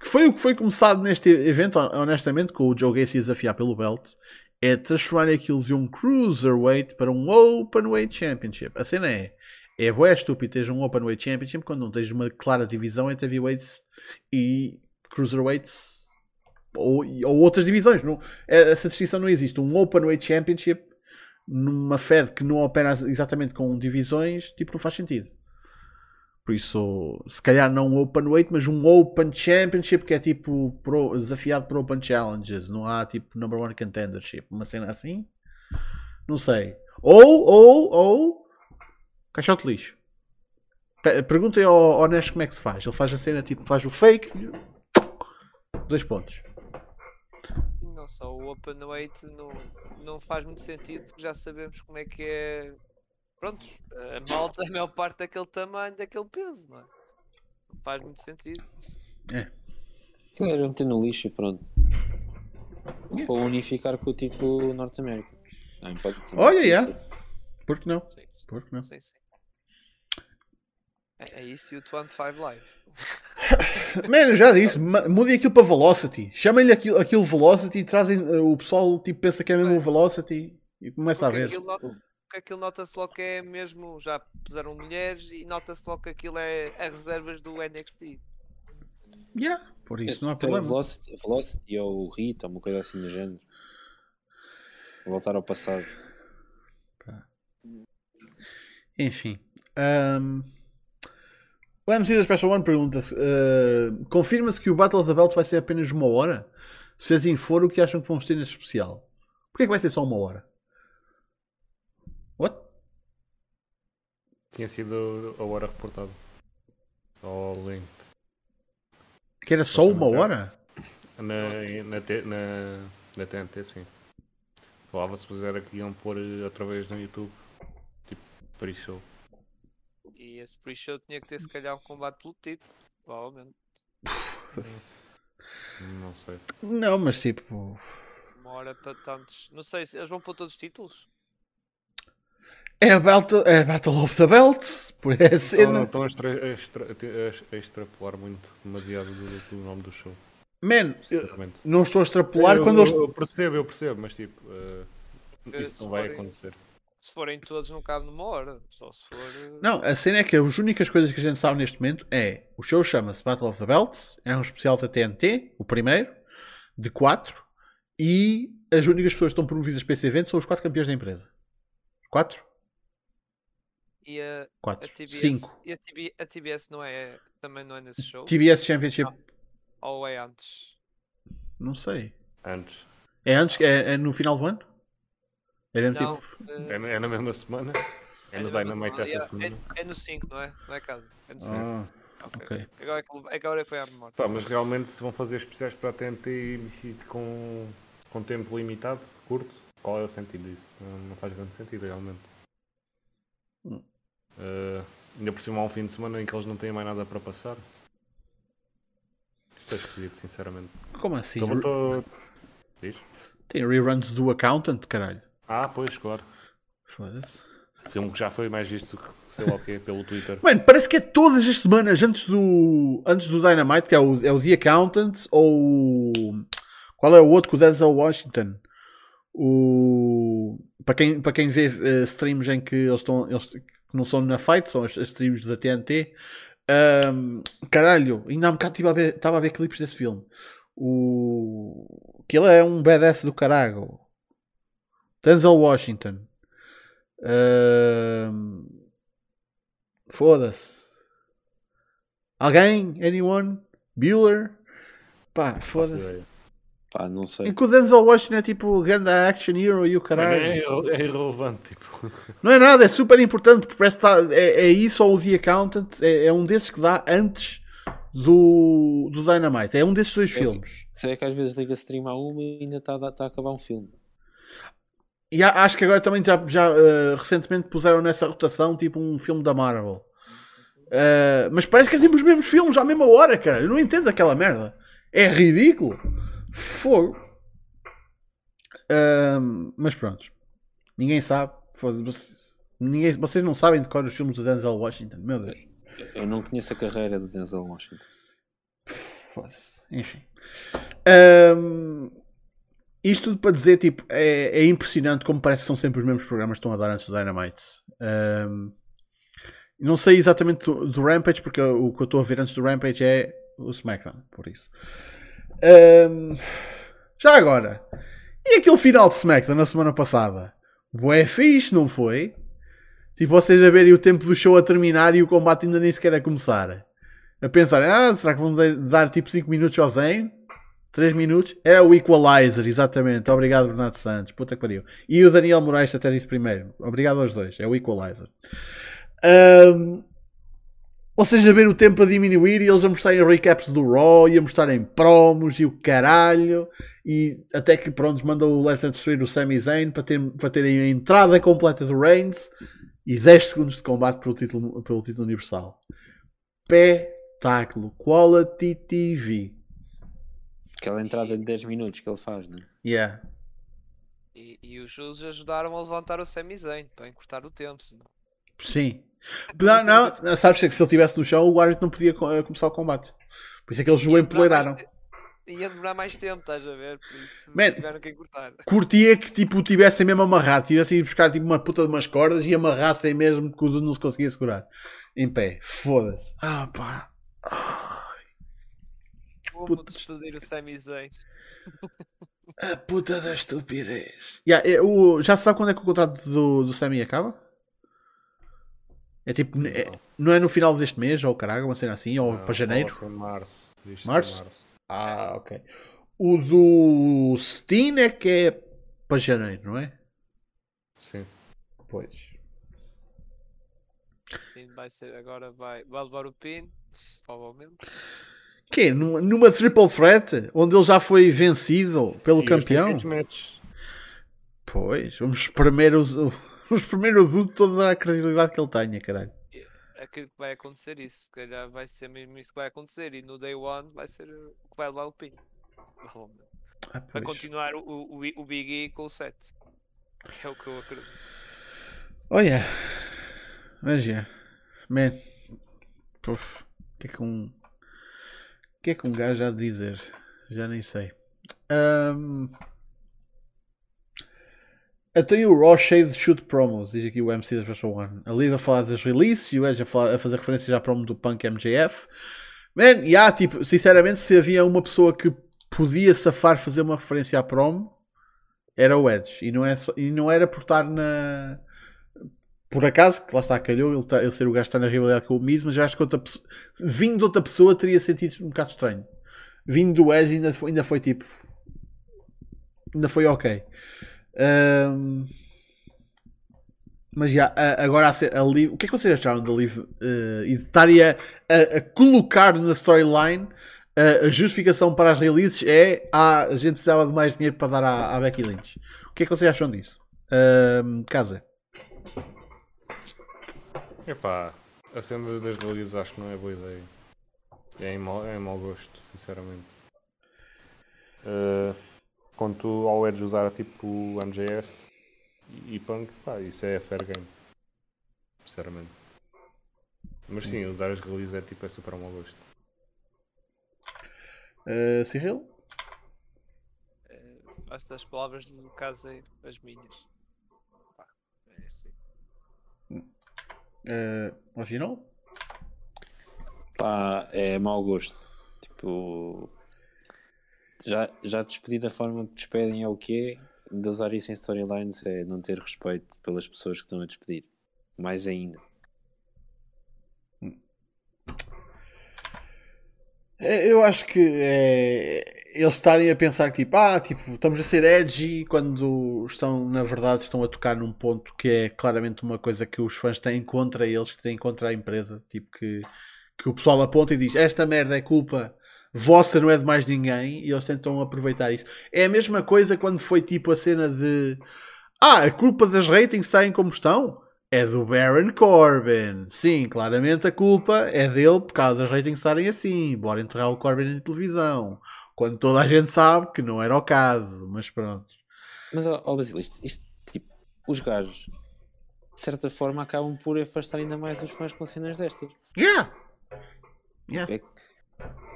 S1: que foi o que foi começado neste evento, honestamente, com o Joe Gacy desafiar pelo belt, é transformar aquilo de um Cruiserweight para um Openweight Championship. A cena é, é bué estúpido teres um Openweight Championship quando não tens uma clara divisão entre Heavyweights e Cruiserweights ou, ou outras divisões. Não, é- essa distinção não existe. Um Openweight Championship numa Fed que não opera exatamente com divisões, tipo, não faz sentido. Por isso, se calhar não um Open Weight, mas um Open Championship que é tipo pro- desafiado por Open Challenges. Não há tipo Number One Contendership. Uma cena assim? Não sei. Ou, ou, ou. Caixote de lixo. Pe- Perguntem ao, ao Nash como é que se faz. Ele faz a cena tipo, faz o fake. Dois pontos.
S2: não só o Open Weight não, não faz muito sentido porque já sabemos como é que é. Pronto, a malta é a maior parte daquele tamanho, daquele peso, não é? Não faz muito sentido.
S3: Era meter no lixo e pronto. Para unificar com o título pode- também
S1: Olha,
S3: pode
S1: yeah. Por que não?
S2: Sim,
S1: Por que não?
S2: sim, sim. É, é isso e o 25 Live. *laughs*
S1: Mano, eu já disse, mudem aquilo para Velocity. Chamem-lhe aquilo, aquilo Velocity e trazem. uh, o pessoal tipo, pensa que é mesmo o Velocity e começa a
S2: Porque
S1: ver.
S2: aquilo, nota- porque aquilo nota-se logo que é mesmo. Já puseram mulheres e nota-se logo que aquilo é as reservas do NXT.
S1: Yeah, por isso não há problema.
S3: Velocity, Velocity ou Rita, uma coisa assim do género. Voltar ao passado.
S1: Enfim. ahm, o MC da Special One pergunta-se: ah, confirma-se que o Battle of the Belts vai ser apenas uma hora? Se assim for, o que acham que vamos ter neste especial? Porquê que vai ser só uma hora? What?
S4: Tinha sido a hora reportada. Ao link.
S1: Que era só uma hora?
S4: Na, na, na, na TNT, sim. Falava-se, mas era que iam pôr eh, outra vez no YouTube. Tipo, pre-show.
S2: E esse pre-show tinha que ter se calhar um combate pelo título. Provavelmente.
S4: Não sei.
S1: Não, mas tipo.
S2: Uma hora para tantos. Não sei se eles vão pôr todos os títulos.
S1: É a Battle, é a Battle of the Belts. Por é a
S4: Não,
S1: cena.
S4: não, estão a, extra, a, extra, a, a extrapolar muito, demasiado do, do nome do show.
S1: Man, eu não estou a extrapolar
S4: eu,
S1: quando eles.
S4: eu percebo, eu percebo, mas tipo, Eh, isso não vai acontecer.
S2: Se forem todos, não cabe numa hora. Só se for. eh,
S1: Não, a cena é que as únicas coisas que a gente sabe neste momento é o show chama-se Battle of the Belts, é um especial da TNT, o primeiro, de 4, e as únicas pessoas que estão promovidas para esse evento são os quatro campeões da empresa. 4?
S2: E a, a
S1: 4.
S2: TBS.
S1: 5.
S2: E a, TB, a TBS não é, também não é nesse show?
S1: TBS Championship,
S2: Ou é antes?
S1: não sei.
S4: Antes.
S1: É antes, é, é no final do ano? É mesmo
S2: Não.
S1: tipo.
S2: eh,
S4: É, na- é na mesma semana. É no
S2: na mesma
S4: Dynamite essa semana.
S2: É, é no 5, não é? Não é caso. É no 5.
S1: Ah,
S2: ok.
S1: ok.
S2: Agora, é que, agora é que foi à memória.
S4: Pá, mas realmente se vão fazer especiais para a TNT e, com, com tempo limitado, curto, qual é o sentido disso? Não, não faz grande sentido realmente.
S1: Hum.
S4: Eh, ainda por cima há um fim de semana em que eles não têm mais nada para passar. Isto é esquisito, sinceramente.
S1: Como assim?
S4: Eu tô... Diz?
S1: Tem reruns do Accountant, caralho.
S4: Ah, pois, claro.
S1: Foda-se.
S4: Filme que já foi mais visto que sei lá o quê, pelo Twitter. *laughs*
S1: Mano, parece que é todas as semanas antes do, antes do Dynamite, que é o, é o The Accountant, ou. Qual é o outro com o Denzel Washington? O. Para quem, para quem vê eh, streams em que eles estão. Eles que não são na fight, são as, as streams da TNT. ahm, caralho, ainda há um bocado estive a ver- estava a ver clipes desse filme. O. Que ele é um badass do caralho. Denzel Washington. Ahm, Foda-se. Alguém? Anyone? Bueller? Pá, foda-se.
S3: Pá, não sei.
S1: Que o Denzel Washington é tipo ganda action hero e o caralho.
S4: É, é irrelevante, tipo. *laughs*
S1: Não é nada, é super importante porque parece que tá- é, é isso ou o The Accountant. É, é um desses que dá antes do, do Dynamite. É um desses dois
S3: É.
S1: filmes.
S3: Sei que às vezes liga stream a uma e ainda está tá a acabar um filme.
S1: E acho que agora também já, já eh, recentemente puseram nessa rotação tipo um filme da Marvel. Eh, mas parece que é sempre os mesmos filmes à mesma hora, cara. Eu não entendo aquela merda. É ridículo. Fogo. Ahm, mas pronto. Ninguém sabe. Vocês- Ninguém, vocês não sabem de cor os filmes do Denzel Washington. Meu Deus.
S3: Eu- não conheço a carreira do Denzel Washington.
S1: Foda-se. Enfim. Ahm, isto tudo para dizer, tipo, é, é impressionante como parece que são sempre os mesmos programas que estão a dar antes do Dynamite. Ahm, não sei exatamente do, do Rampage, porque o que eu estou a ver antes do Rampage é o SmackDown, por isso. Ahm, já agora, e aquele final de SmackDown na semana passada? Bué fixe, não foi? Tipo, vocês a verem o tempo do show a terminar e o combate ainda nem sequer a começar a pensar, ah, será que vão dar tipo 5 minutos ao Zen? 3 minutos? Era o Equalizer, exatamente. Obrigado, Bernardo Santos. Puta que pariu. E o Daniel Moraes até disse primeiro. Obrigado aos dois. É o Equalizer. Ahm, ou seja, ver o tempo a diminuir e eles a mostrarem recaps do Raw e a mostrarem promos e o caralho. e até que pronto, manda o Lesnar destruir o Sami Zayn para, ter, para terem a entrada completa do Reigns e 10 segundos de combate pelo título, pelo título universal. Espetáculo. Quality TV.
S3: Aquela entrada de 10 minutos que ele faz, né?
S1: Yeah.
S2: E, e os Jus ajudaram a levantar o Sami Zayn para encurtar o tempo. Senão...
S1: Sim. Não, não, sabes que se ele estivesse no chão, o árbitro não podia eh, começar o combate. Por isso é que eles o
S2: Ia demorar
S1: empoleiraram.
S2: Ia demorar mais tempo, estás a ver? Por isso
S1: Man.
S2: tiveram que encurtar.
S1: Curtia que tipo, o tivessem mesmo amarrado, tivessem ido buscar tipo, uma puta de umas cordas e amarrassem mesmo que o Dudu não se conseguia segurar. Em pé. Foda-se. Ah pá.
S2: Como
S1: Puta.
S2: despedir o Sami Zayn?
S1: A puta da estupidez. Yeah, é, o- já se sabe quando é que o contrato do, do Sammy acaba? É tipo, é- não é no final deste mês, ou caralho, uma cena assim, ou
S4: Não,
S1: para janeiro?
S4: março. Diz-se
S1: Março?
S4: março.
S1: Ah, ok. O do Steam é que é para janeiro, não é?
S4: Sim.
S1: Pois.
S2: Sim, vai ser agora, vai, vai levar o pin, provavelmente.
S1: Que numa, numa triple threat, onde ele já foi vencido pelo
S4: E
S1: campeão? Pois, vamos espremer, os, *laughs* vamos espremer o Dudu toda a credibilidade que ele tenha, caralho.
S2: Aquilo que vai acontecer isso, se calhar vai ser mesmo isso que vai acontecer e no day one vai ser o que vai levar o pin.
S1: Ah,
S2: Vai continuar o, o, o Big E com o 7. É o que eu acredito.
S1: Olha, mas já, man, Puf, o que é que um, que é que um gajo há de dizer? Já nem sei. Ahm, Até o Raw cheio de shoot promos, diz aqui o MC da Special One. A Liv a falar das releases e o Edge a, falar- a fazer referência já à promo do Punk MJF. Man, e há, tipo, sinceramente, se havia uma pessoa que podia safar fazer uma referência à promo, era o Edge. E não, é só- e não era por estar na. Por acaso, que lá está, calhou ele, tá- ele ser o gajo que está na rivalidade com o Miz, mas eu acho que outra pessoa, vindo de outra pessoa teria sentido um bocado estranho. Vindo do Edge ainda foi, ainda foi tipo. Ainda foi ok. Ahm, mas já, agora a, a Liv, o que é que vocês acharam da Liv eh, e de estarem a, a- a colocar na storyline eh, a justificação para as releases é ah, a gente precisava de mais dinheiro para dar à, à Becky Lynch. O que é que vocês acham disso? Ahm, casa.
S4: Epá, a cena das releases acho que não é boa ideia. É em mau, é em mau gosto, sinceramente. Uh, quanto ao Edge usar tipo o MJF e, e Punk, pá, isso é fair game. Sinceramente. Mas sim, usar as releases é tipo é super mau gosto.
S1: Uh, Cyril?
S2: Eh, Faço das palavras do caseiro as minhas. Pá, é assim.
S1: Uh, original?
S3: Pá, é mau gosto. Tipo, já, já despedi da forma que despedem é o que é. De usar isso em storylines é não ter respeito pelas pessoas que estão a despedir. Mais ainda.
S1: É, Eu acho que é, eles estarem a pensar que tipo, ah, tipo, estamos a ser edgy quando estão, na verdade, estão a tocar num ponto que é claramente uma coisa que os fãs têm contra eles, que têm contra a empresa, tipo que, que o pessoal aponta e diz esta merda é culpa vossa, não é de mais ninguém, e eles tentam aproveitar isso. É a mesma coisa quando foi tipo a cena de ah, a culpa das ratings saem como estão? É do Baron Corbin. Sim, claramente a culpa é dele por causa das ratings estarem assim. Bora enterrar o Corbin na televisão. Quando toda a gente sabe que não era o caso. Mas pronto.
S3: Mas, ó, ó Basílio, isto, isto, tipo, os gajos, de certa forma, acabam por afastar ainda mais os fãs com cenas destas.
S1: Yeah! Yeah.
S3: É que,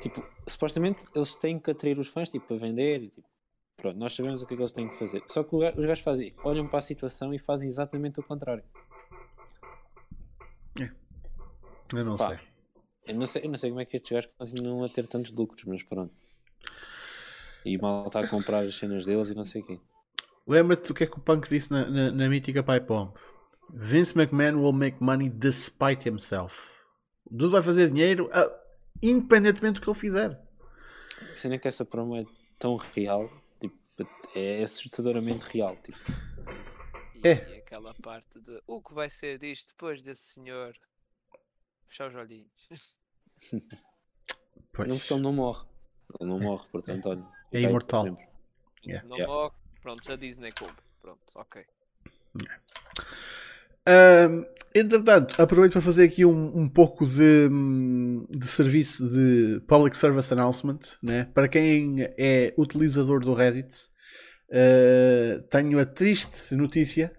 S3: tipo, supostamente eles têm que atrair os fãs, tipo, para vender e tipo, pronto, nós sabemos o que é que eles têm que fazer. Só que os gajos fazem, olham para a situação e fazem exatamente o contrário.
S1: Eu não
S3: Pá.
S1: sei.
S3: Eu não sei, eu não sei como é que estes gajos continuam a ter tantos lucros, mas pronto. E mal está a comprar as cenas deles e não sei o quê.
S1: Lembra-te do que é que o Punk disse na, na, na mítica Pipe Bomb? Vince McMahon will make money despite himself. O Dudu vai fazer dinheiro ah, independentemente do que ele fizer.
S3: A cena é que essa promo é tão real, tipo, é assustadoramente real. Tipo,
S2: E,
S1: É.
S2: e aquela parte de o que vai ser disto depois desse senhor fechar os olhinhos. *laughs*
S1: Pois.
S3: não porque ele não morre. Ele não morre, portanto, olha.
S1: É imortal. Yeah.
S2: Não
S3: Yeah.
S2: morre. Pronto, a Disney coube. Pronto, ok.
S1: Ahm, entretanto, aproveito para fazer aqui um, um pouco de, hum, de serviço de Public Service Announcement. Né? Para quem é utilizador do Reddit, ah, tenho a triste notícia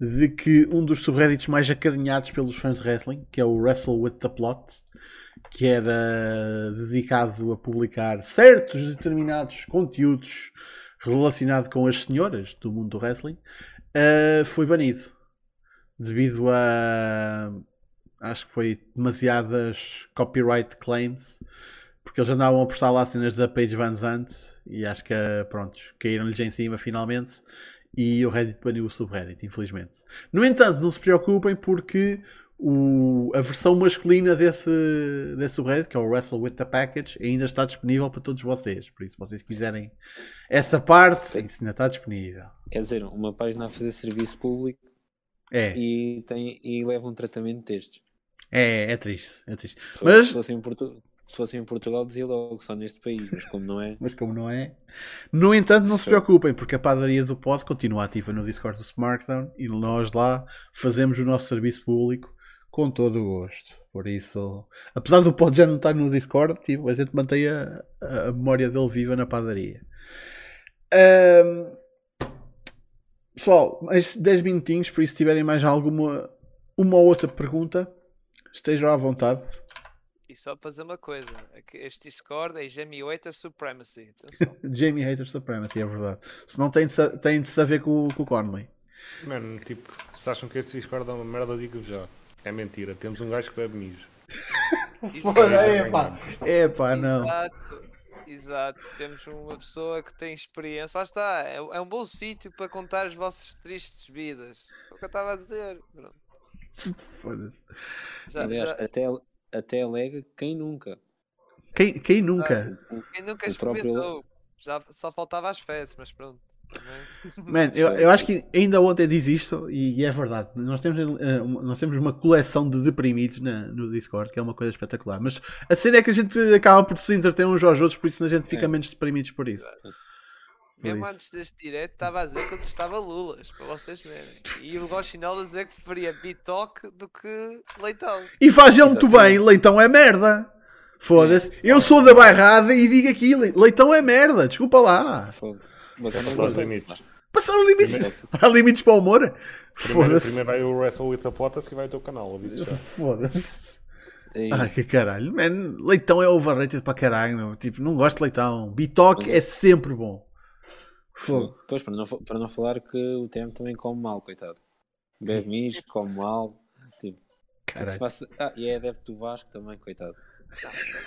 S1: de que um dos subreddits mais acarinhados pelos fãs de wrestling, que é o Wrestle with the Plot, que era dedicado a publicar certos determinados conteúdos relacionados com as senhoras do mundo do wrestling, ah, foi banido devido a acho que foi demasiadas copyright claims porque eles andavam a postar lá cenas da Paige Van Zandt e acho que pronto, caíram-lhes em cima finalmente e o Reddit baniu o subreddit, infelizmente. No entanto, não se preocupem porque o- a versão masculina desse, desse subreddit, que é o Wrestle with the Package, ainda está disponível para todos vocês. Por isso, se vocês quiserem essa parte, isso ainda está disponível.
S3: Quer dizer, uma página a fazer serviço público
S1: É,
S3: e, tem, e leva um tratamento de textos.
S1: é, é triste, é triste.
S3: Se,
S1: Mas-
S3: se, fosse em Portu- se fosse em Portugal, dizia logo só neste país, mas como não é, *laughs*
S1: Mas como não é. No entanto, não se preocupem, porque a padaria do pod continua ativa no Discord do Smartdown e nós lá fazemos o nosso serviço público com todo o gosto. Por isso, apesar do pod já não estar no Discord, tipo, a gente mantém a, a memória dele viva na padaria. Ahm, pessoal, mais 10 minutinhos, por isso, se tiverem mais alguma uma ou outra pergunta, estejam à vontade.
S2: E só para dizer uma coisa: é este Discord é Jamie Waiter Supremacy. *laughs*
S1: Jamie Hater Supremacy, é verdade. Se não tem de, tem de saber com, o- com o Conley.
S4: Mano, tipo, se acham que este Discord é uma merda, digo-vos já. É mentira. Temos um gajo que bebe mijo. *laughs*
S1: Epá, epá, não.
S2: Exato, exato. Temos uma pessoa que tem experiência. Lá está, é, é um bom sítio para contar as vossas tristes vidas. É o que eu estava a dizer. Pronto. *laughs*
S1: Foda-se.
S2: Já,
S3: aliás,
S2: já-
S3: até, até alega quem nunca.
S1: Quem, quem nunca?
S3: O-
S2: quem nunca
S3: o próprio-
S2: experimentou. Já só faltava as fezes, mas pronto. também. *laughs*
S1: Man, eu, eu acho que ainda ontem diz isto e, e é verdade. Nós temos, uma- nós temos uma coleção de deprimidos na- no Discord, que é uma coisa espetacular. Mas a cena é que a gente acaba por se entreter uns aos outros, por isso a gente fica
S3: É.
S1: menos deprimidos por isso.
S2: Mesmo
S1: isso.
S2: antes deste direto estava a dizer que eu testava lulas, para vocês verem. E o Rochinol a dizer que preferia bitoque do que leitão.
S1: E faz ele muito bem, leitão é merda. Foda-se. Eu sou da bairrada e digo aquilo. Leitão é merda, desculpa lá.
S3: Fogo.
S4: É
S3: Bacana
S4: passar os limites.
S1: Passaram os limites.
S3: Primeiro-
S1: Há limites para o humor.
S4: Primeiro,
S1: Foda-se.
S4: primeiro vai o Wrestle with the Potas que vai o teu canal.
S1: Foda-se. Ai que caralho. Man, leitão é overrated para caralho. meu. Tipo, não gosto de leitão. Bitoque é sempre bom. Fogo.
S3: Pois, para não, para não falar que o TM também come mal, coitado. Bebe mijo, come mal. Tipo, se
S1: Caralho.
S3: faça... Ah, e é adepto do Vasco também, coitado.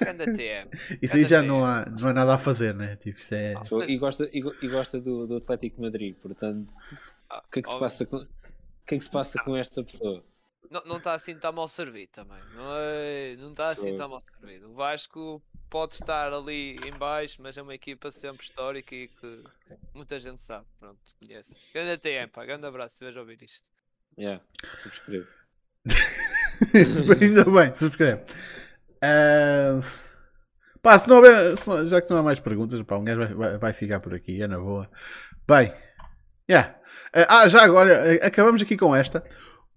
S2: Ganda TM. *laughs*
S1: Isso aí já
S2: Anda
S1: não há, não há nada a fazer, né? Tipo, isso é.
S3: Fogo. E gosta, e, e gosta do, do Atlético de Madrid, portanto,
S2: Ah,
S3: o que é que se passa com, o que é que se passa com esta pessoa?
S2: Não não está assim tão mal servido também. Não é- não está assim tão mal servido. O Vasco pode estar ali em baixo, mas é uma equipa sempre histórica e que muita gente sabe. Pronto, conhece. Ganda TM, pá. Grande abraço se estiveres a ouvir isto.
S3: Yeah, subscrevo. *laughs*
S1: Ainda bem, subscreve. Ah, pá, se não houver, se não- já que não há mais perguntas, pá, um gajo vai, vai- vai ficar por aqui, é na boa. Bem, yeah. Ah, já agora, eh, acabamos aqui com esta.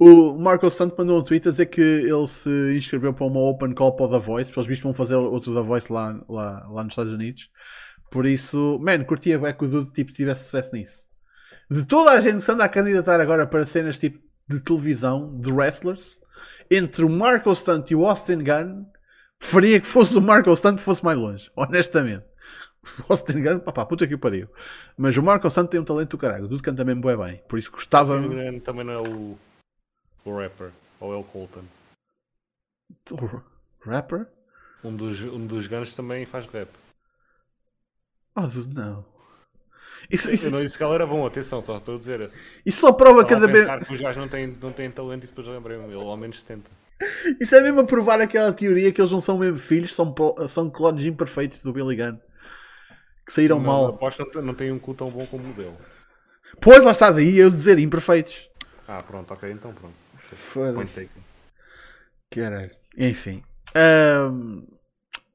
S1: O Marco Santos mandou um tweet a dizer que ele se inscreveu para uma open call para o The Voice, pelos vistos vão fazer outro The Voice lá, lá, lá nos Estados Unidos. Por isso, man, curtia bem que o Dude tipo, tivesse sucesso nisso. De toda a gente que anda a candidatar agora para cenas tipo de televisão, de wrestlers, entre o Marco Stunt e o Austin Gunn, preferia que fosse o Marco Stunt que fosse mais longe, honestamente. O *laughs* Austin Gunn, papá, puta que o pariu. Mas o Marco Stunt tem um talento do caralho, tudo canta mesmo bué bem. Por isso gostava.
S4: Me engano, Também não é o, o rapper, ou é o Colton.
S1: O rapper?
S4: Um dos, um dos ganos também faz rap.
S1: Oh, não. Isso,
S4: Eu
S1: isso,
S4: não disse que ele era bom, atenção, só estou a dizer.
S1: isso só prova
S4: Estava
S1: cada vez.
S4: que os gajos não têm, não têm talento e depois lembrei-me, ele ao menos tenta.
S1: Isso é mesmo a provar aquela teoria que eles não são mesmo filhos, são, são clones imperfeitos do Billy Gunn. Que saíram
S4: Não,
S1: mal.
S4: Aposto que não, não tem um cu tão bom como o dele.
S1: Pois lá está daí eu dizer imperfeitos.
S4: Ah, pronto, ok, então pronto.
S1: Foda-se.
S4: taken.
S1: Caralho. Enfim. Ahm,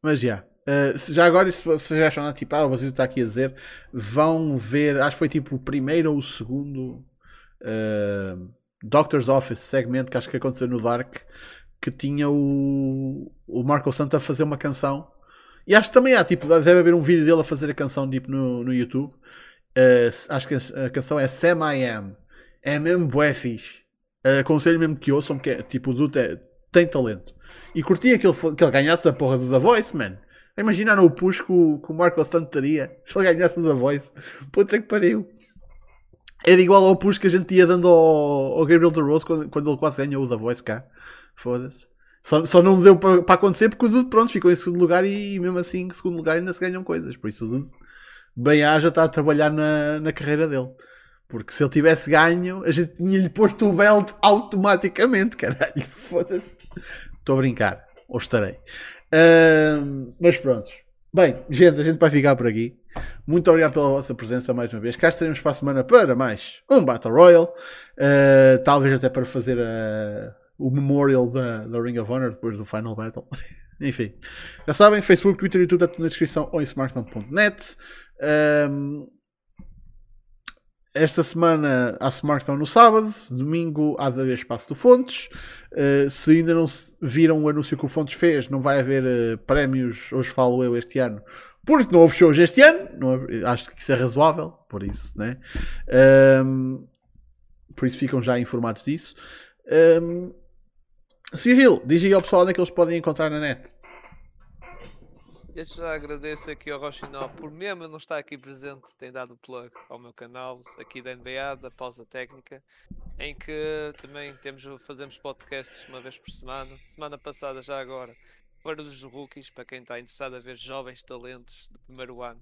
S1: mas já. Uh, já agora, se vocês acham nada, tipo, ah, o Basílio está aqui a dizer, vão ver, acho que foi tipo o primeiro ou o segundo uh, Doctor's Office segmento que acho que aconteceu no Dark, que tinha o, o Marco Santa a fazer uma canção. E acho que também há, tipo, deve haver um vídeo dele a fazer a canção tipo, no, no YouTube. Uh, acho que a, canção é Sam I Am. É mesmo bué fixe. Uh, aconselho mesmo que ouçam, porque tipo, o Dude é, tem talento. E curtia que ele, que ele ganhasse a porra do The Voice, man. Imaginaram o push que o, que o Marco Santo teria se ele ganhasse o The Voice. Puta que pariu. Era igual ao push que a gente ia dando ao, ao Gabriel de Rose quando, quando ele quase ganhou o The Voice cá. Foda-se. Só, só não deu para, para acontecer porque o Dude, pronto, ficou em segundo lugar e, e, mesmo assim, em segundo lugar, ainda se ganham coisas. Por isso o Dude, bem haja, está a trabalhar na, na carreira dele. Porque se ele tivesse ganho, a gente tinha-lhe posto o belt automaticamente, caralho. *laughs* Foda-se. Estou a brincar. Ou estarei. Uh, mas pronto. Bem, gente, a gente vai ficar por aqui. Muito obrigado pela vossa presença mais uma vez. Cá estaremos para a semana para mais um Battle Royale. Uh, talvez até para fazer a, o memorial da, da Ring of Honor depois do Final Battle. *laughs* Enfim, já sabem, Facebook, Twitter e tudo na descrição ou em smartphone.net. esta semana há Smartphone no sábado, domingo há de haver espaço do Fontes. Uh, se ainda não viram o anúncio que o Fontes fez, não vai haver uh, prémios, hoje falo eu, este ano, porque não houve shows este ano. Não, acho que isso é razoável, por isso, né? Um, por isso ficam já informados disso. Um, Cyril, diz aí ao pessoal onde é que eles podem encontrar na net.
S2: Desde já agradeço aqui ao Rochinol por mesmo não estar aqui presente, tem dado plug ao meu canal aqui da NBA, da pausa técnica, em que também temos, fazemos podcasts uma vez por semana. Semana passada, já agora, para os rookies, para quem está interessado a ver jovens talentos do primeiro ano,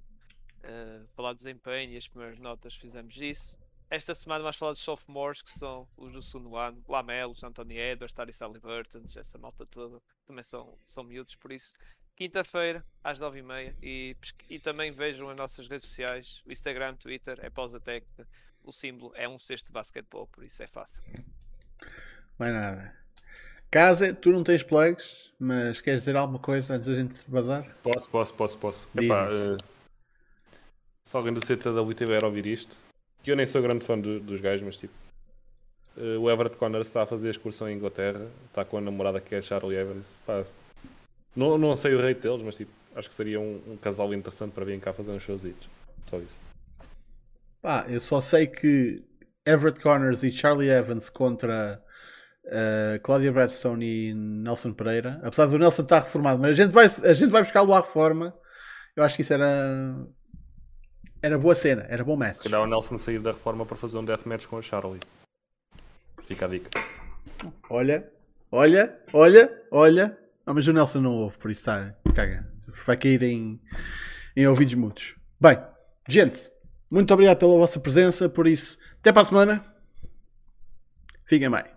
S2: uh, falar desempenho e as primeiras notas, fizemos isso. Esta semana vamos falar dos sophomores, que são os do segundo ano, Lamelos, Anthony Edwards, Tari Halliburton, essa malta toda, também são, são miúdos, por isso quinta-feira às 9h30 e, e também vejam as nossas redes sociais, o Instagram, Twitter, é pausa técnica, o símbolo é um cesto de basquetebol, por isso é fácil.
S1: Mais nada. Casa, tu não tens plugs, mas queres dizer alguma coisa antes da gente se bazar?
S4: Posso, posso, posso, posso. Epá, uh, se alguém do CTW tiver a ouvir isto, que eu nem sou grande fã do, dos gajos, mas tipo, uh, o Everett Connors está a fazer a excursão em Inglaterra, está com a namorada que é Charlie Evans. Pá, não, não sei o rei deles, mas tipo, acho que seria um, um, casal interessante para vir cá fazer uns showzitos. Só isso.
S1: Pá, eu só sei que Everett Connors e Charlie Evans contra uh, Claudia Bradstone e Nelson Pereira. Apesar do Nelson estar reformado, mas a gente vai, a gente vai buscá-lo à reforma. Eu acho que isso era. Era boa cena, era bom match. Se
S4: calhar o Nelson sair da reforma para fazer um deathmatch com a Charlie. Fica a dica.
S1: Olha, olha, olha, olha. Ah, mas o Nelson não ouve, por isso está. Caga. Vai cair em, em ouvidos mudos. Bem, gente, muito obrigado pela vossa presença. Por isso, até para a semana. Fiquem bem.